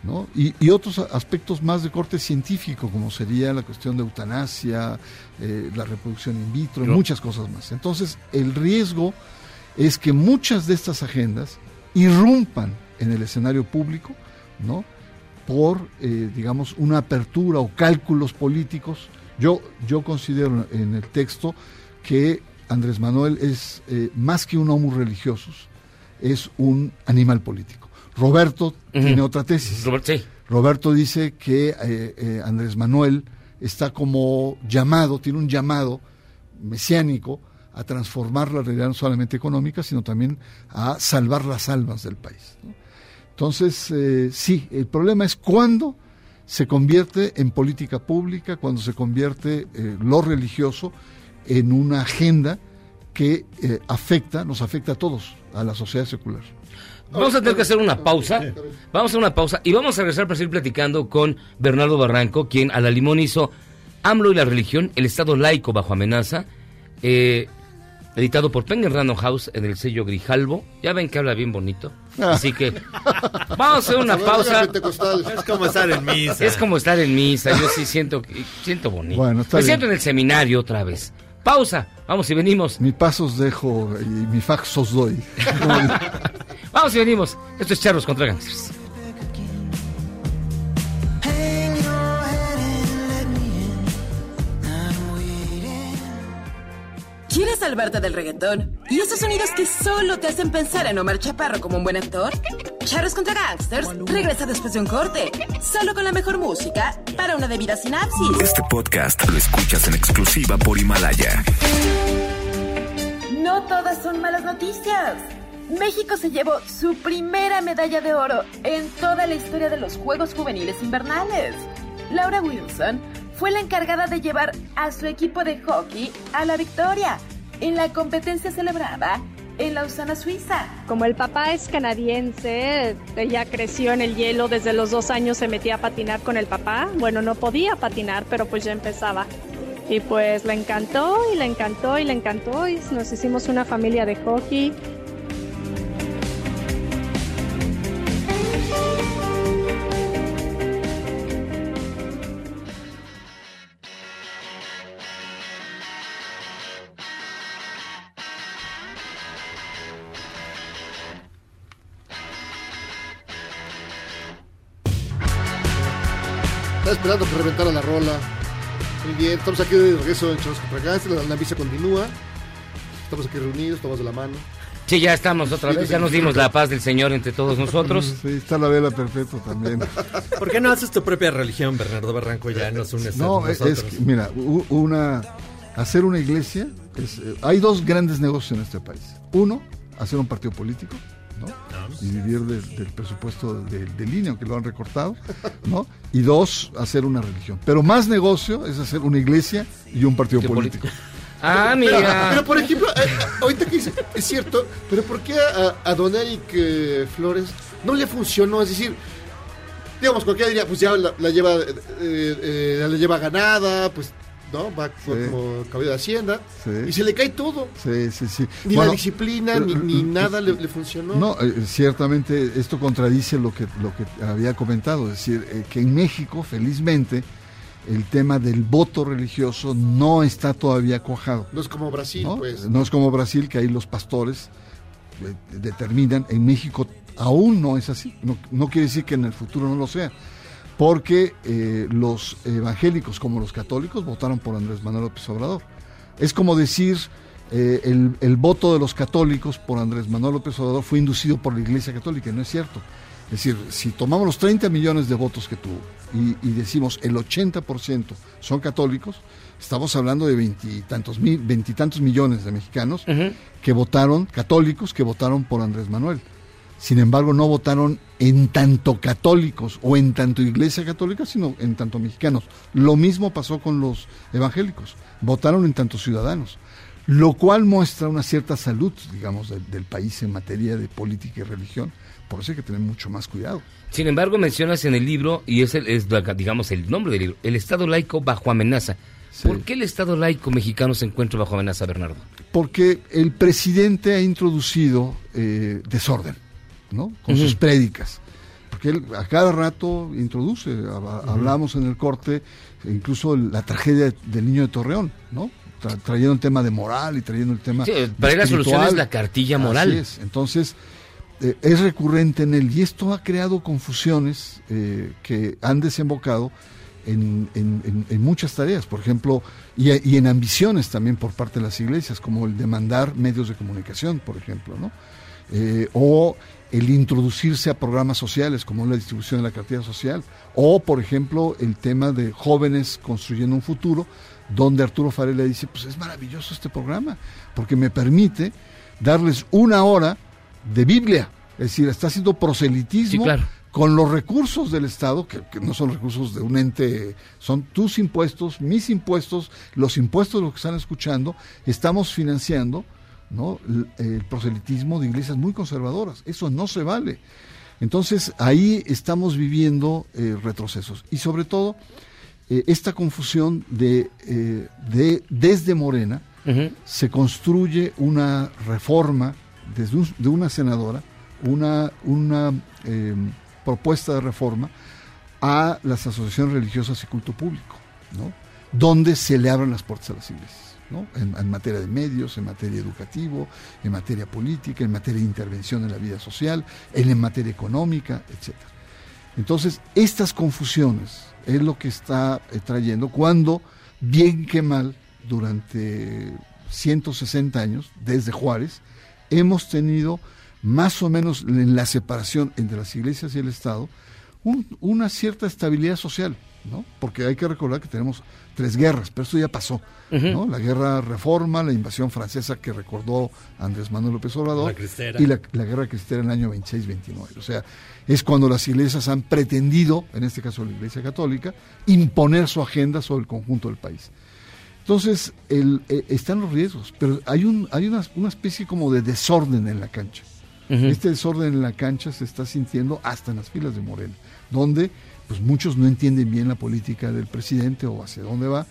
¿no? Y, y otros aspectos más de corte científico, como sería la cuestión de eutanasia, eh, la reproducción in vitro, No. muchas cosas más. Entonces, el riesgo es que muchas de estas agendas irrumpan en el escenario público, ¿no? Por, eh, digamos, una apertura o cálculos políticos. Yo, yo considero en el texto que Andrés Manuel es eh, más que un homo religiosos, es un animal político. Roberto tiene otra tesis. Roberto dice que eh, eh, Andrés Manuel está como llamado, tiene un llamado mesiánico a transformar la realidad no solamente económica, sino también a salvar las almas del país. ¿no? Entonces, eh, sí, el problema es cuándo se convierte en política pública, cuando se convierte eh, lo religioso en una agenda que eh, afecta, nos afecta a todos, a la sociedad secular. Vamos a tener que hacer una pausa. Vamos a hacer una pausa y vamos a regresar para seguir platicando con Bernardo Barranco, quien a la limón hizo AMLO y la religión, el Estado laico bajo amenaza, eh, editado por Penguin Random House en el sello Grijalvo. Ya ven que habla bien bonito. Así que vamos a hacer una *laughs* pausa. Es como estar en misa. Es como estar en misa. Yo sí siento, siento bonito. Bueno, está Me bien. siento en el seminario otra vez. Pausa. Vamos y venimos. Mi pasos dejo y mi fax os doy. *laughs* Vamos y venimos. Esto es Charros contra Gangsters. Salvarte del reggaetón? ¿Y esos sonidos que solo te hacen pensar en Omar Chaparro como un buen actor? Charros contra Gangsters regresa después de un corte, solo con la mejor música para una debida sinapsis. Este podcast lo escuchas en exclusiva por Himalaya. No todas son malas noticias. México se llevó su primera medalla de oro en toda la historia de los Juegos Juveniles Invernales. Laura Wilson fue la encargada de llevar a su equipo de hockey a la victoria en la competencia celebrada en Lausana, Suiza. Como el papá es canadiense, ella creció en el hielo, desde los dos años se metía a patinar con el papá. Bueno, no podía patinar, pero pues ya empezaba. Y pues le encantó y le encantó y le encantó y nos hicimos una familia de hockey. Reventara la rola. Muy bien, estamos aquí de regreso en contra Gangsters, la, la misa continúa. Estamos aquí reunidos, tomamos de la mano. Sí, ya estamos otra vez. Ya nos dimos la paz del Señor entre todos nosotros. *laughs* Sí, está la vela perpetua también. *laughs* ¿Por qué no haces tu propia religión, Bernardo Barranco? Ya nos unes a No, es, nosotros. que, mira, una hacer una iglesia, es, eh, hay dos grandes negocios en este país. Uno, hacer un partido político, ¿no? Y vivir del, del presupuesto de, de línea, aunque lo han recortado, ¿no? Y dos, hacer una religión. Pero más negocio es hacer una iglesia y un partido político. *laughs* Ah, Pero, mira. pero, por ejemplo, eh, ahorita que dice, es cierto, pero ¿por qué a, a don Eric eh, Flores no le funcionó? Es decir, digamos, cualquiera diría, pues ya la, la lleva eh, eh, la lleva ganada, pues, ¿no? Va Sí. como cabello de Hacienda, Sí. y se le cae todo. Sí, sí, sí. Ni Bueno, la disciplina, ni, ni nada le, le funcionó. No, eh, ciertamente esto contradice lo que, lo que había comentado, es decir, eh, que en México, felizmente, el tema del voto religioso no está todavía cuajado. No es como Brasil, ¿no? pues. No es como Brasil, que ahí los pastores eh, determinan. En México aún no es así. No, no quiere decir que en el futuro no lo sea. Porque eh, los evangélicos como los católicos votaron por Andrés Manuel López Obrador. Es como decir, eh, el, el voto de los católicos por Andrés Manuel López Obrador fue inducido por la Iglesia Católica, no es cierto. Es decir, si tomamos los 30 millones de votos que tuvo y, y decimos el 80% son católicos, estamos hablando de veintitantos mil, veintitantos millones de mexicanos que votaron, católicos, que votaron por Andrés Manuel. Sin embargo, no votaron en tanto católicos o en tanto iglesia católica, sino en tanto mexicanos. Lo mismo pasó con los evangélicos. Votaron en tanto ciudadanos. Lo cual muestra una cierta salud, digamos, del, del país en materia de política y religión. Por eso hay que tener mucho más cuidado. Sin embargo, mencionas en el libro, y es, el, es digamos el nombre del libro, el Estado laico bajo amenaza. ¿Por qué el Estado laico mexicano se encuentra bajo amenaza, Bernardo? Porque el presidente ha introducido eh, desorden, ¿no? Con sus prédicas. Porque él a cada rato introduce, hab- hablamos en el corte, incluso la tragedia del niño de Torreón, ¿no? Tra- trayendo el tema de moral y trayendo el tema. Sí, para él la solución es la cartilla moral. Así es. Entonces, eh, es recurrente en él y esto ha creado confusiones eh, que han desembocado en, en- en- en muchas tareas, por ejemplo, y, y en ambiciones también por parte de las iglesias, como el demandar medios de comunicación, por ejemplo, ¿no? eh, o el introducirse a programas sociales como la distribución de la cartilla social, o por ejemplo el tema de jóvenes construyendo un futuro, donde Arturo Farella dice, pues es maravilloso este programa, porque me permite darles una hora de Biblia, es decir, está haciendo proselitismo Sí, claro. con los recursos del Estado, que, que no son recursos de un ente, son tus impuestos, mis impuestos, los impuestos de los que están escuchando, estamos financiando ¿no? el, el proselitismo de iglesias muy conservadoras. Eso no se vale. Entonces ahí estamos viviendo eh, retrocesos. Y sobre todo, eh, esta confusión de, eh, de desde Morena se construye una reforma desde un- de una senadora, una, una eh, propuesta de reforma a las asociaciones religiosas y culto público, ¿no? donde se le abran las puertas a las iglesias, en, materia de medios, en materia educativo, en materia política, en materia de intervención en la vida social, en, materia económica, etc. Entonces, estas confusiones es lo que está eh, trayendo cuando, bien que mal, durante 160 años, desde Juárez, hemos tenido más o menos en la separación entre las iglesias y el Estado un- una cierta estabilidad social, ¿no? Porque hay que recordar que tenemos tres guerras, pero eso ya pasó, ¿no? La guerra reforma, la invasión francesa que recordó Andrés Manuel López Obrador La y la, la guerra cristera en el año 26-29. O sea, es cuando las iglesias han pretendido, en este caso la Iglesia Católica, imponer su agenda sobre el conjunto del país. Entonces, el, eh, están los riesgos, pero hay, un, hay una, una especie como de desorden en la cancha. Este desorden en la cancha se está sintiendo hasta en las filas de Morena, donde pues muchos no entienden bien la política del presidente o hacia dónde va,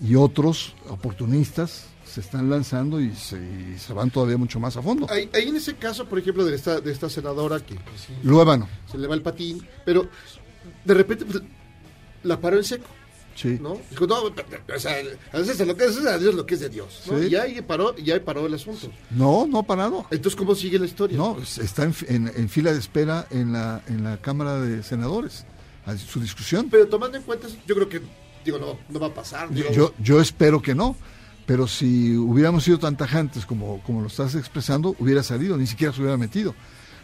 y otros oportunistas se están lanzando y se, y se van todavía mucho más a fondo. Ahí, ahí en ese caso, por ejemplo, de esta, de esta senadora que pues, sí, Luébano. se le va el patín, pero de repente pues, la paró en seco. Sí. ¿no? Dijo, no, o sea, a veces lo que es a Dios lo que es de Dios. ¿no? Sí. Y ahí paró, y ahí paró el asunto. No, no ha parado. Entonces, ¿cómo sigue la historia? No, está en, fi- en- en fila de espera en la, en la Cámara de Senadores, a su discusión. Pero tomando en cuenta, eso, yo creo que, digo, no, no va a pasar. Yo, yo, yo espero que no, pero si hubiéramos sido tan tajantes como, como lo estás expresando, hubiera salido, ni siquiera se hubiera metido.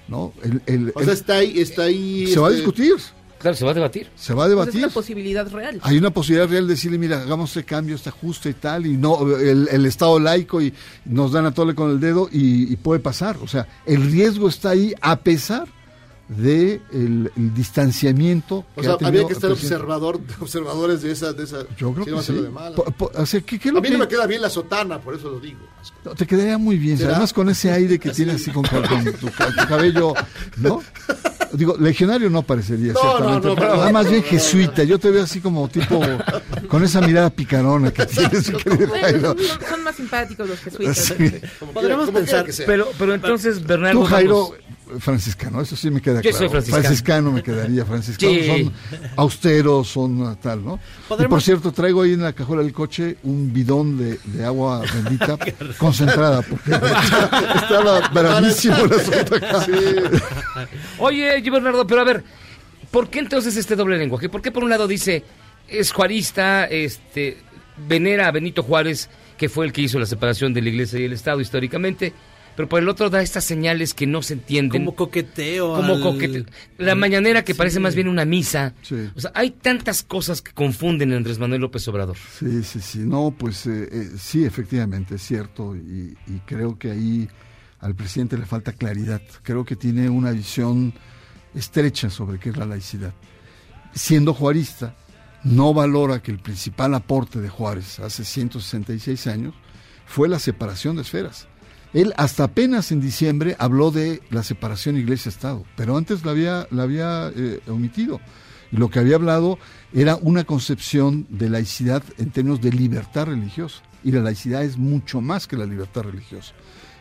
¿no? El- el- o el- sea, está ahí, está ahí. se va a este, discutir. Claro, se va a debatir. Se va a Pues es debatir. una posibilidad real. Hay una posibilidad real de decirle, mira, hagamos este cambio, este ajuste y tal, y no, el, el Estado laico y nos dan a tole con el dedo y, y puede pasar. O sea, el riesgo está ahí a pesar de el, el distanciamiento O que sea, ha tenido había que estar observador, *laughs* observadores de esa. De esa Yo creo que no sí. de malas. Po- po- o sea, ¿qué- qué es a lo mí que- no me queda bien la sotana, por eso lo digo. No, te quedaría muy bien, ¿Será? además con ese aire que tienes así con, con tu, ca- tu cabello, ¿no? Digo, legionario no parecería, No, ciertamente, no, no, pero no, nada más bien jesuita, yo te veo así como tipo, con esa mirada picarona que tienes, Bueno, son, son más simpáticos los jesuitas. Sí. Podremos pensar, pero, pero entonces, Bernardo. Tú, Jairo, vamos- franciscano, eso sí me queda Yo claro. soy franciscano. me quedaría, franciscano Sí. son austeros, son uh, tal, ¿no? Y por cierto, traigo ahí en la cajuela del coche un bidón de, de agua bendita *laughs* concentrada, porque *laughs* estaba bravísimo el asunto acá. Oye, oye, Bernardo, pero a ver, ¿por qué entonces este doble lenguaje? ¿Por qué por un lado dice es juarista, este, venera a Benito Juárez, que fue el que hizo la separación de la iglesia y el Estado históricamente, pero por el otro da estas señales que no se entienden. Como coqueteo. Como al- coquete- La mañanera que Sí. parece más bien una misa. Sí. O sea, hay tantas cosas que confunden a Andrés Manuel López Obrador. Sí, sí, sí. No, pues eh, eh, sí, efectivamente, es cierto. Y, y creo que ahí al presidente le falta claridad. Creo que tiene una visión estrecha sobre qué es la laicidad. Siendo juarista, no valora que el principal aporte de Juárez hace 166 años fue la separación de esferas. Él hasta apenas en diciembre habló de la separación iglesia-estado, pero antes la había, eh, omitido. Y lo que había hablado era una concepción de laicidad en términos de libertad religiosa. Y la laicidad es mucho más que la libertad religiosa.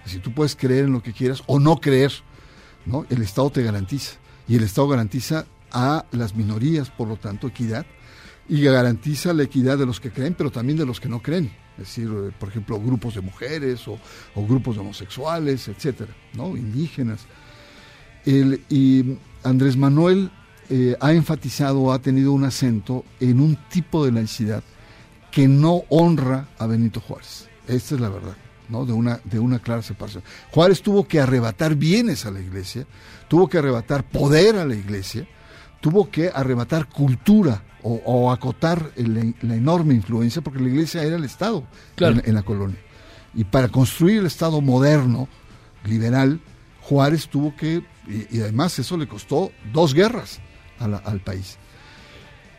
Si tú puedes creer en lo que quieras o no creer, ¿no? el Estado te garantiza. Y el Estado garantiza a las minorías, por lo tanto, equidad. Y garantiza la equidad de los que creen, pero también de los que no creen. Decir, eh, por ejemplo, grupos de mujeres o, o grupos homosexuales, etcétera, ¿no? indígenas. El- y Andrés Manuel eh, ha enfatizado, ha tenido un acento en un tipo de laicidad que no honra a Benito Juárez. Esta es la verdad. ¿no? De una, de una clara separación. Juárez tuvo que arrebatar bienes a la iglesia, tuvo que arrebatar poder a la iglesia, tuvo que arrebatar cultura o, o acotar el- la enorme influencia, porque la iglesia era el Estado Claro. en, en la colonia. Y para construir el Estado moderno, liberal, Juárez tuvo que, y, y además eso le costó dos guerras a la- al país.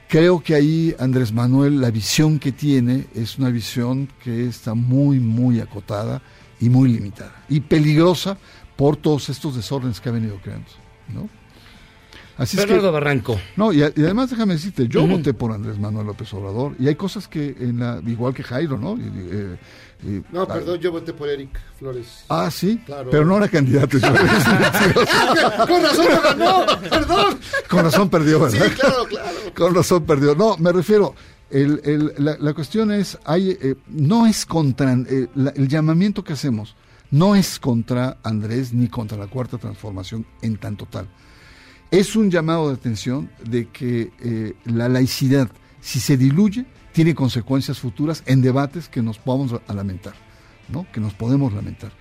Creo que ahí Andrés Manuel, la visión que tiene es una visión que está muy, muy acotada y muy limitada. Y peligrosa por todos estos desórdenes que ha venido creando. ¿no? Así es que- Bernardo Barranco. no, y, además déjame decirte, yo Ujú. voté por Andrés Manuel López Obrador y hay cosas que, en la, igual que Jairo, ¿no? Y- y, eh, y- No, ah, perdón, yo voté por Eric Flores. Ah, sí, Claro. pero no era candidato. yo- *laughs* Con razón ganó, perdón. Con razón perdió, ¿verdad? Sí, claro, claro. Con razón perdió. No, me refiero, el, el- la, la cuestión es, hay, eh, no es contra, eh, la- el llamamiento que hacemos no es contra Andrés ni contra la cuarta transformación en tanto tal. Es un llamado de atención de que eh, la laicidad, si se diluye, tiene consecuencias futuras en debates que nos podamos a lamentar, ¿no? Que nos podemos lamentar.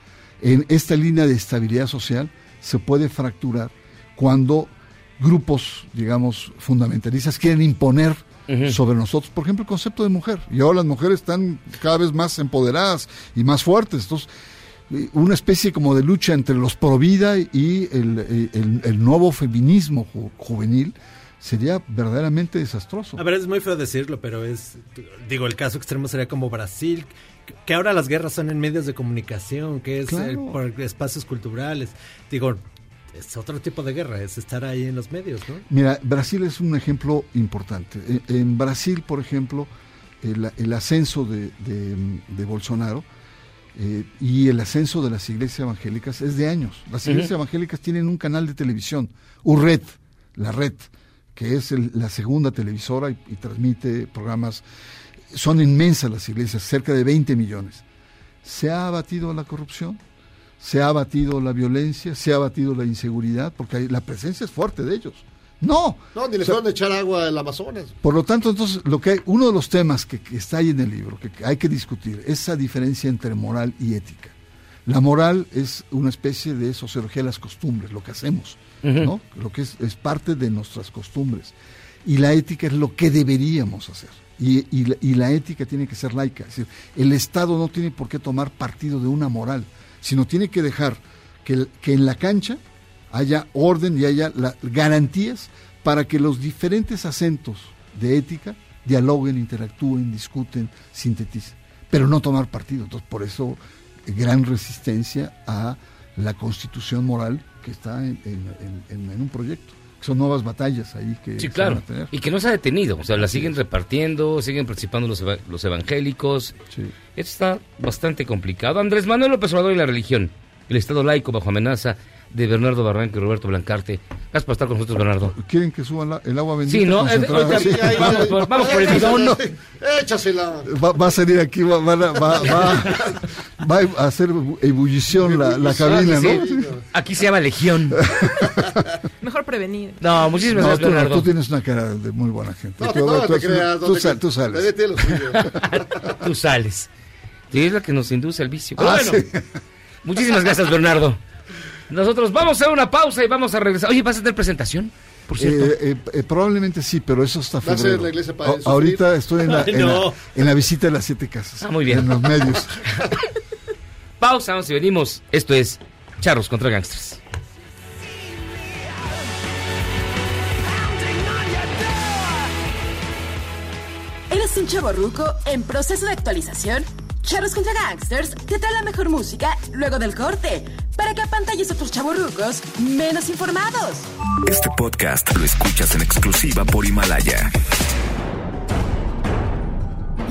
En esta línea de estabilidad social se puede fracturar cuando grupos, digamos, fundamentalistas quieren imponer sobre nosotros, por ejemplo, el concepto de mujer. Y ahora las mujeres están cada vez más empoderadas y más fuertes. Entonces, una especie como de lucha entre los pro vida y el, eh, el- el nuevo feminismo ju- juvenil sería verdaderamente desastroso. A ver, es muy feo decirlo, pero es, digo, el caso extremo sería como Brasil, que- ahora las guerras son en medios de comunicación, que es Claro. eh, por espacios culturales. Digo, es otro tipo de guerra, es estar ahí en los medios, ¿no? Mira, Brasil es un ejemplo importante. En, en Brasil, por ejemplo, el, el ascenso de, de- de Bolsonaro eh, y el ascenso de las iglesias evangélicas es de años. Las iglesias evangélicas tienen un canal de televisión, URED, la red, que es el- la segunda televisora y, y transmite programas. Son inmensas las iglesias, cerca de 20 millones. ¿Se ha abatido la corrupción? ¿Se ha abatido la violencia? ¿Se ha abatido la inseguridad? Porque hay- la presencia es fuerte de ellos. No. No, ni le O sea, fueron a echar agua al Amazonas. por lo tanto, entonces, lo que hay- uno de los temas que, que está ahí en el libro, que, hay que discutir, es esa diferencia entre moral y ética. La moral es una especie de sociología de las costumbres, lo que hacemos. ¿no? Lo que es, es parte de nuestras costumbres. Y la ética es lo que deberíamos hacer. Y, y la, y la ética tiene que ser laica. Es decir, el Estado no tiene por qué tomar partido de una moral, sino tiene que dejar que en la cancha haya orden y haya la- garantías para que los diferentes acentos de ética dialoguen, interactúen, discuten, sinteticen, pero no tomar partido. Entonces, por eso, gran resistencia a la constitución moral que está en, en- en- en un proyecto. Son nuevas batallas ahí que Sí, se claro. van a tener. Y que no se ha detenido. O sea, la siguen repartiendo, siguen participando los, eva- los evangélicos. Esto está bastante complicado. Andrés Manuel López Obrador y la religión. El Estado laico bajo amenaza de Bernardo Barranco y Roberto Blancarte. Gracias por estar con nosotros, Bernardo. ¿Quieren que suban la- el agua bendita? Sí, ¿no? Vamos por- vamos por el bidón. Échasela. Va, va a salir aquí, va, va- va- va *laughs* a hacer ebullición la, la cabina, ¿no? Sí. Aquí se llama Legión. *laughs* Mejor prevenir. No, muchísimas No, gracias, tú, no, Bernardo. tú tienes una cara de muy buena gente. No, Tú- no, tú- te creas, no tú sal- tú sales. *laughs* Tú sales. Y es la que nos induce al vicio. Pero Ah, bueno, sí. muchísimas gracias, Bernardo. Nosotros vamos a hacer una pausa y vamos a regresar. Oye, ¿vas a tener presentación? Por cierto. Eh, eh, eh, probablemente sí, pero eso está Va a ser febrero. la iglesia para A- sufrir. ahorita estoy en la, *laughs* en visita de las siete casas. Ah, muy bien. En los medios. *laughs* Pausa, vamos y venimos. Esto es Charros contra Gangsters. ¿Eres un chavo ruco en proceso de actualización? Charros contra Gangsters te trae la mejor música luego del corte para que apantalles a otros chavorrucos menos informados. Este podcast lo escuchas en exclusiva por Himalaya.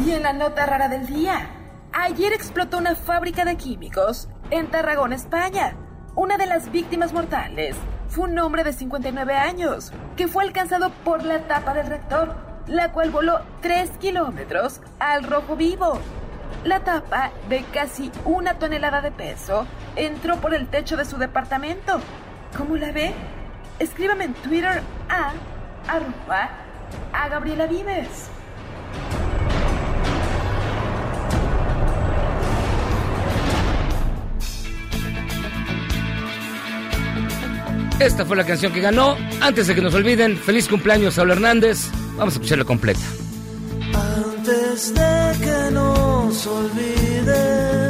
Y en la nota rara del día, ayer explotó una fábrica de químicos en Tarragona, España. Una de las víctimas mortales fue un hombre de 59 años que fue alcanzado por la tapa del reactor, la cual voló 3 kilómetros al rojo vivo. La tapa, de casi una tonelada de peso, entró por el techo de su departamento. ¿Cómo la ve? Escríbame en Twitter a arroba a Gabriela Vives. Esta fue la canción que ganó. Antes de que nos olviden, feliz cumpleaños Saulo Hernández. Vamos a escucharla completa. Antes de que no nos olviden,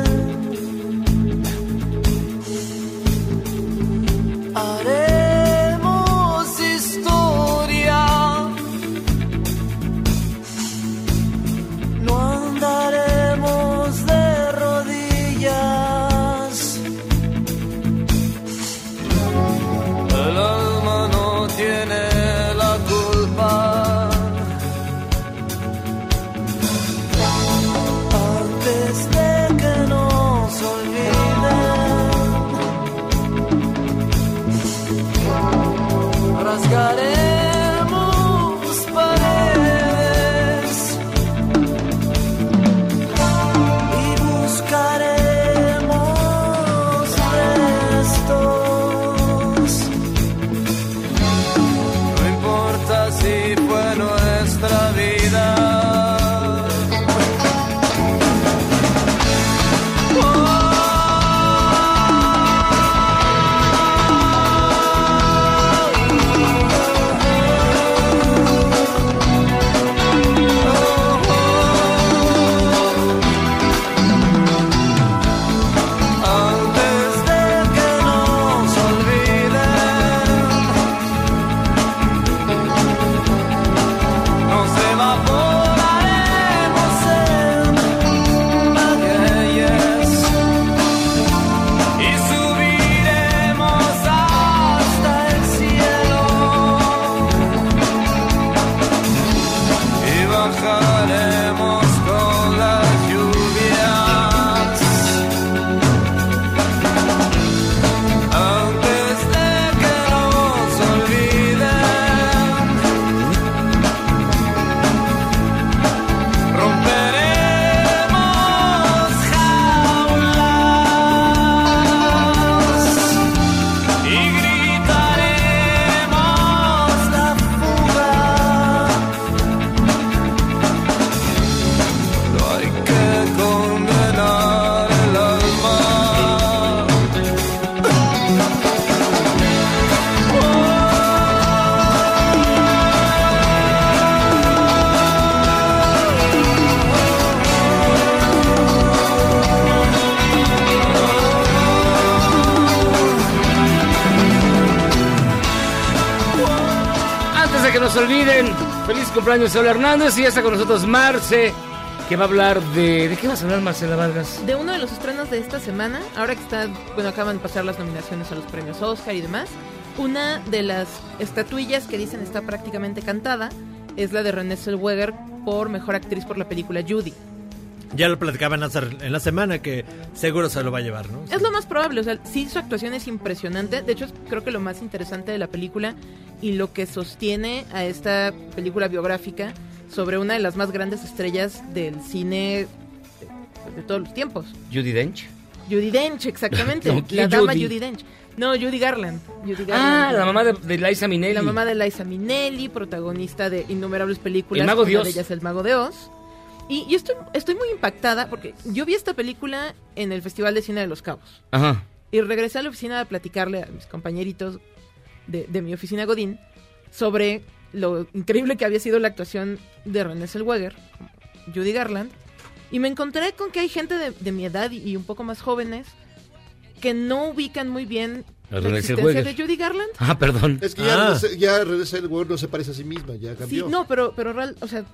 cumpleaños, Saúl Hernández. Y ya está con nosotros Marce, que va a hablar de. ¿De qué vas a hablar, Marcela Vargas? De uno de los estrenos de esta semana, ahora que está, bueno, acaban de pasar las nominaciones a los premios Oscar y demás, una de las estatuillas que dicen está prácticamente cantada es la de Renée Zellweger por Mejor Actriz por la película Judy. Ya lo platicaban en la semana que seguro se lo va a llevar, ¿no? Es lo más probable, o sea, sí su actuación es impresionante, de hecho creo que lo más interesante de la película y lo que sostiene a esta película biográfica sobre una de las más grandes estrellas del cine de, de todos los tiempos. Judy Dench. Judy Dench, exactamente. *laughs* No, ¿quién la dama Judy? Judy Dench. No, Judy Garland. Judy Ah, Garland. la mamá de, de Liza Minnelli. La mamá de Liza Minnelli, protagonista de innumerables películas. El Mago una de ellas El Mago de Oz. Y yo estoy, estoy muy impactada porque yo vi esta película en el Festival de Cine de Los Cabos. Ajá. Y regresé a la oficina a platicarle a mis compañeritos de, de mi oficina Godín sobre lo increíble que había sido la actuación de René Zellweger, Judy Garland. Y me encontré con que hay gente de, de mi edad y, y un poco más jóvenes que no ubican muy bien la existencia de Judy Garland. Ah, perdón. Es que ya, Ah. Ya Renée Zellweger no se parece a sí misma, ya Sí, cambió. no, pero, pero real, o sea,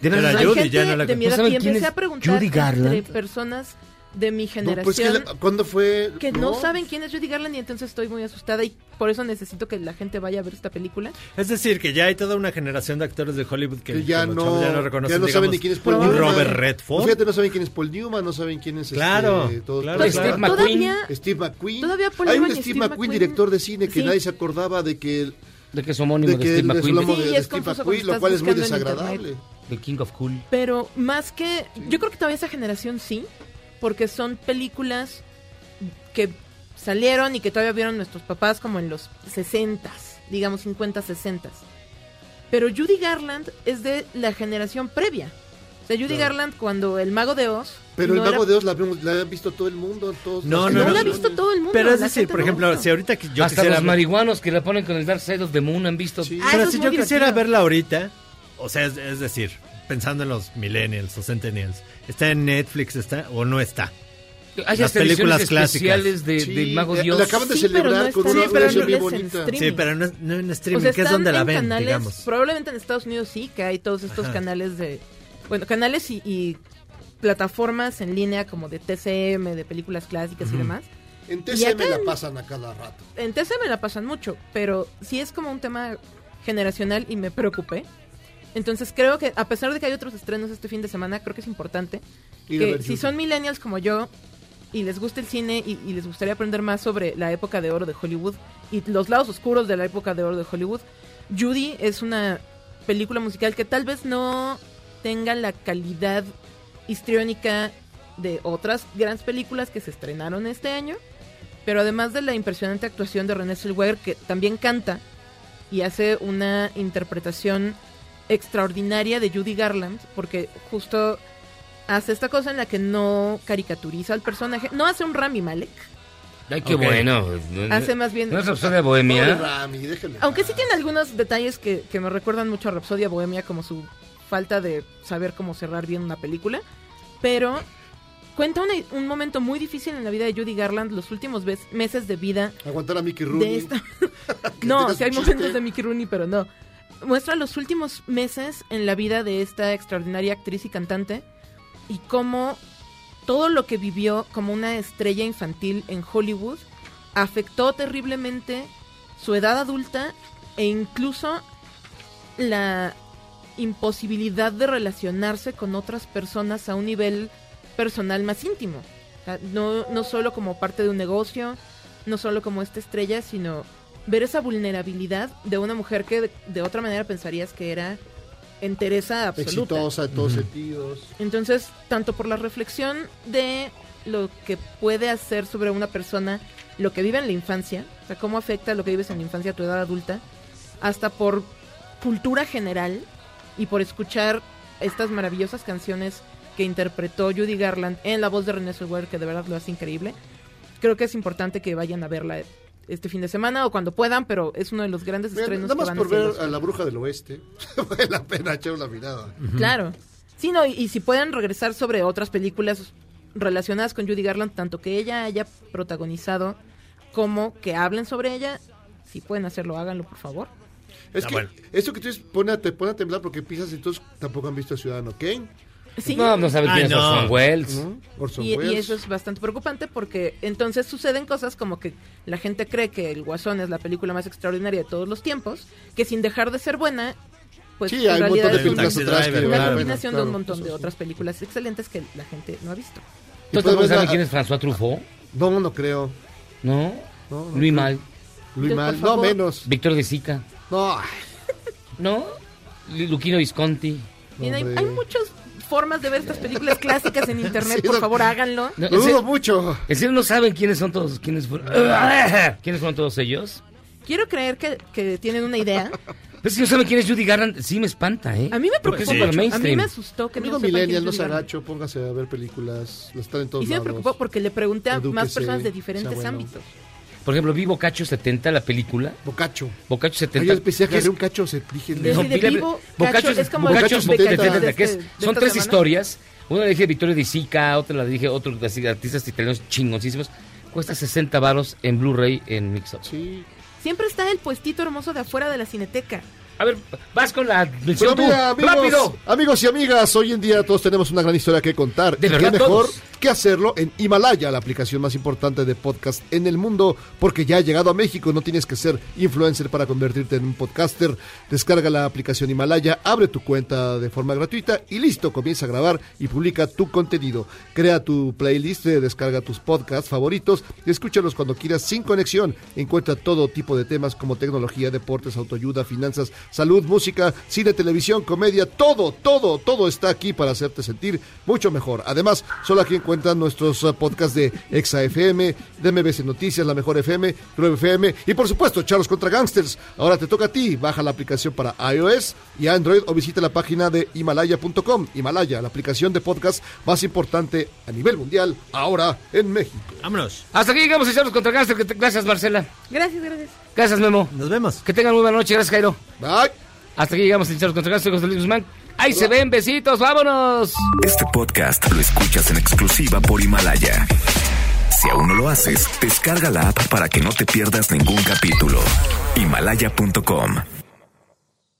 De verdad, Judy, gente ya no la- de mi ¿No edad y empecé a preguntar Judy Garland? entre personas de mi No, generación pues que la- ¿Cuándo fue? que no. saben quién es Judy Garland y entonces estoy muy asustada y por eso necesito que la gente vaya a ver esta película. Es decir, que ya hay toda una generación de actores de Hollywood que, Que ya no, ya no reconocen. ya no saben digamos, ni quién es Paul Newman. Robert Redford. Pues Fíjate, no saben quién es Paul Newman, no saben quién es Claro, este, todos- claro, Steve McQueen. Todavía- Steve McQueen. todavía Paul Hay un Steve Steve McQueen, McQueen. director de cine, que Sí. nadie se acordaba de que... De que es homónimo de, que Steve él es McQueen. Sí, de, es de Steve confuso McQueen, lo cual es muy desagradable. The King of Cool. Pero más que yo creo que todavía esa generación sí, porque son películas que salieron y que todavía vieron nuestros papás como en los 60, digamos 50, 60. Pero Judy Garland es de la generación previa. O sea, Judy Garland cuando El Mago de Oz... Pero no el mago era- de Oz la, la ha visto todo el mundo. todos No, no, No no, la ha visto todo el mundo. Pero es decir, por ejemplo, si ahorita que yo Hasta quisiera... los marihuanos que la ponen con el Dark Side of the Moon han visto. Ah, Pero si yo quisiera divertido. verla ahorita, o sea, es, es decir, pensando en los millennials o centennials, ¿está en Netflix está o no está? Hay Las películas clásicas. de, Sí, del Mago eh, Dios. la acaban de Sí, celebrar no con una sí, no en bonita. streaming. Sí, pero no, en O streaming, sea, que es donde la en ven, canales, digamos. Probablemente en Estados Unidos sí, que hay todos estos Ajá. canales de... Bueno, canales y, y plataformas en línea como de TCM, de películas clásicas y demás. En TCM la pasan a cada rato. En TCM la pasan mucho, pero sí es como un tema generacional y me preocupé. Entonces creo que a pesar de que hay otros estrenos este fin de semana, creo que es importante que si son millennials como yo y les gusta el cine y, y les gustaría aprender más sobre la época de oro de Hollywood y los lados oscuros de la época de oro de Hollywood, Judy es una película musical que tal vez no tenga la calidad histriónica de otras grandes películas que se estrenaron este año, pero además de la impresionante actuación de René Zellweger que también canta y hace una interpretación extraordinaria de Judy Garland, porque justo hace esta cosa en la que no caricaturiza al personaje, no hace un Rami Malek, Ay, qué bueno. hace más bien... ¿No es Rapsodia Bohemia? Rami. Aunque sí tiene algunos detalles que, que me recuerdan mucho a Rapsodia Bohemia, como su falta de saber cómo cerrar bien una película, pero cuenta una- un momento muy difícil en la vida de Judy Garland, los últimos meses de vida Aguantar a Mickey de Rooney. esta... *laughs* No, sí hay momentos de Mickey Rooney, pero no. Muestra los últimos meses en la vida de esta extraordinaria actriz y cantante y cómo todo lo que vivió como una estrella infantil en Hollywood afectó terriblemente su edad adulta e incluso la imposibilidad de relacionarse con otras personas a un nivel personal más íntimo. No, no solo como parte de un negocio, no solo como esta estrella, sino ver esa vulnerabilidad de una mujer que de, de otra manera pensarías que era entereza absoluta. Exitosa de todos sentidos. Entonces, tanto por la reflexión de lo que puede hacer sobre una persona lo que vive en la infancia, o sea, cómo afecta lo que vives en la infancia a tu edad adulta, hasta por cultura general y por escuchar estas maravillosas canciones que interpretó Judy Garland en la voz de René Zellweger, que de verdad lo hace increíble. Creo que es importante que vayan a verla este fin de semana o cuando puedan, pero es uno de los grandes Mira, estrenos nada que más van por ver los- a la bruja del oeste, *laughs* vale la pena echar una mirada. Claro. Sí, no, y, y si pueden regresar sobre otras películas relacionadas con Judy Garland, tanto que ella haya protagonizado como que hablen sobre ella, si pueden hacerlo, háganlo, por favor. Es Ah, que bueno. esto que tú dices pone a, te pone a temblar porque piensas entonces tampoco han visto a Ciudadano Kane. Sí. No, no saben Ay, quién es no. Orson Welles. ¿no? Orson Y, eso es bastante preocupante porque entonces suceden cosas como que la gente cree que El Guasón es la película más extraordinaria de todos los tiempos, que sin dejar de ser buena, pues Sí, en hay un montón realidad de es películas Taxi atrás que Driver, una combinación de un montón de otras películas excelentes que la gente no ha visto. ¿Tú saben a- quién es François Truffaut? No, no creo. ¿No? No, no Luis creo. Mal. Luis Mal, no menos. Víctor de Sica. No, ¿No? Lu- Luquino Visconti. Y hay, hay muchas formas de ver estas películas clásicas en internet, Sí, por favor háganlo. No, lo ¿en serio- dudo mucho. ¿En serio no saben quiénes son todos? ¿Quiénes fueron? *laughs* ¿Quiénes fueron todos ellos? Quiero creer que, que tienen una idea. Pues si no saben quién es Judy Garland, sí me espanta, ¿eh? A mí me preocupó es súper A mí me asustó que Amigo no sepan quién millennial, es no se agacho, póngase a ver películas. Las están en todos Y sí me lados. preocupó porque le pregunté a Edúquese, más personas de diferentes bueno. ámbitos. Por ejemplo, vi Bocacho 70, la película. Bocacho. Bocacho Ay, 70. yo pensé que era un cacho, se No, de vivo, Bocacho Cacho, es como Bocacho Bocacho 70, Beccacho de que es- este- son tres historias. Una la dije Vittorio de Sica, otra la dije otro así, artistas italianos chingoncísimos. Cuesta 60 varos en Blu-ray en Mixup. Sí. Siempre está el puestito hermoso de afuera de la cineteca. A ver, vas con la Bueno, mención tú. amigos, ¡Rápido! amigos y amigas, hoy en día todos tenemos una gran historia que contar. ¿De y verdad qué mejor todos? que hacerlo en Himalaya, la aplicación más importante de podcast en el mundo, porque ya ha llegado a México. No tienes que ser influencer para convertirte en un podcaster. Descarga la aplicación Himalaya, abre tu cuenta de forma gratuita y listo, comienza a grabar y publica tu contenido. Crea tu playlist, eh, descarga tus podcasts favoritos y escúchalos cuando quieras sin conexión. Encuentra todo tipo de temas como tecnología, deportes, autoayuda, finanzas, salud, música, cine, televisión, comedia, todo, todo, todo está aquí para hacerte sentir mucho mejor. Además, solo aquí encuentras encuentran nuestros eh, podcasts de Exa FM, de MBC Noticias, La Mejor FM, Club FM y por supuesto Charlos contra Gangsters. Ahora te toca a ti, baja la aplicación para iOS y Android o visita la página de himalaya.com. Himalaya, la aplicación de podcast más importante a nivel mundial, ahora en México. Vámonos. Hasta aquí llegamos a Charlos contra Gangsters. Gracias, Marcela. Gracias, gracias. Gracias, Memo. Nos vemos. Que tengan muy buena noche. Gracias, Jairo. Bye. Hasta aquí llegamos a Charlos contra José Luis Guzmán. Ahí se ven, besitos, vámonos. Este podcast lo escuchas en exclusiva por Himalaya. Si aún no lo haces, descarga la app para que no te pierdas ningún capítulo. Himalaya.com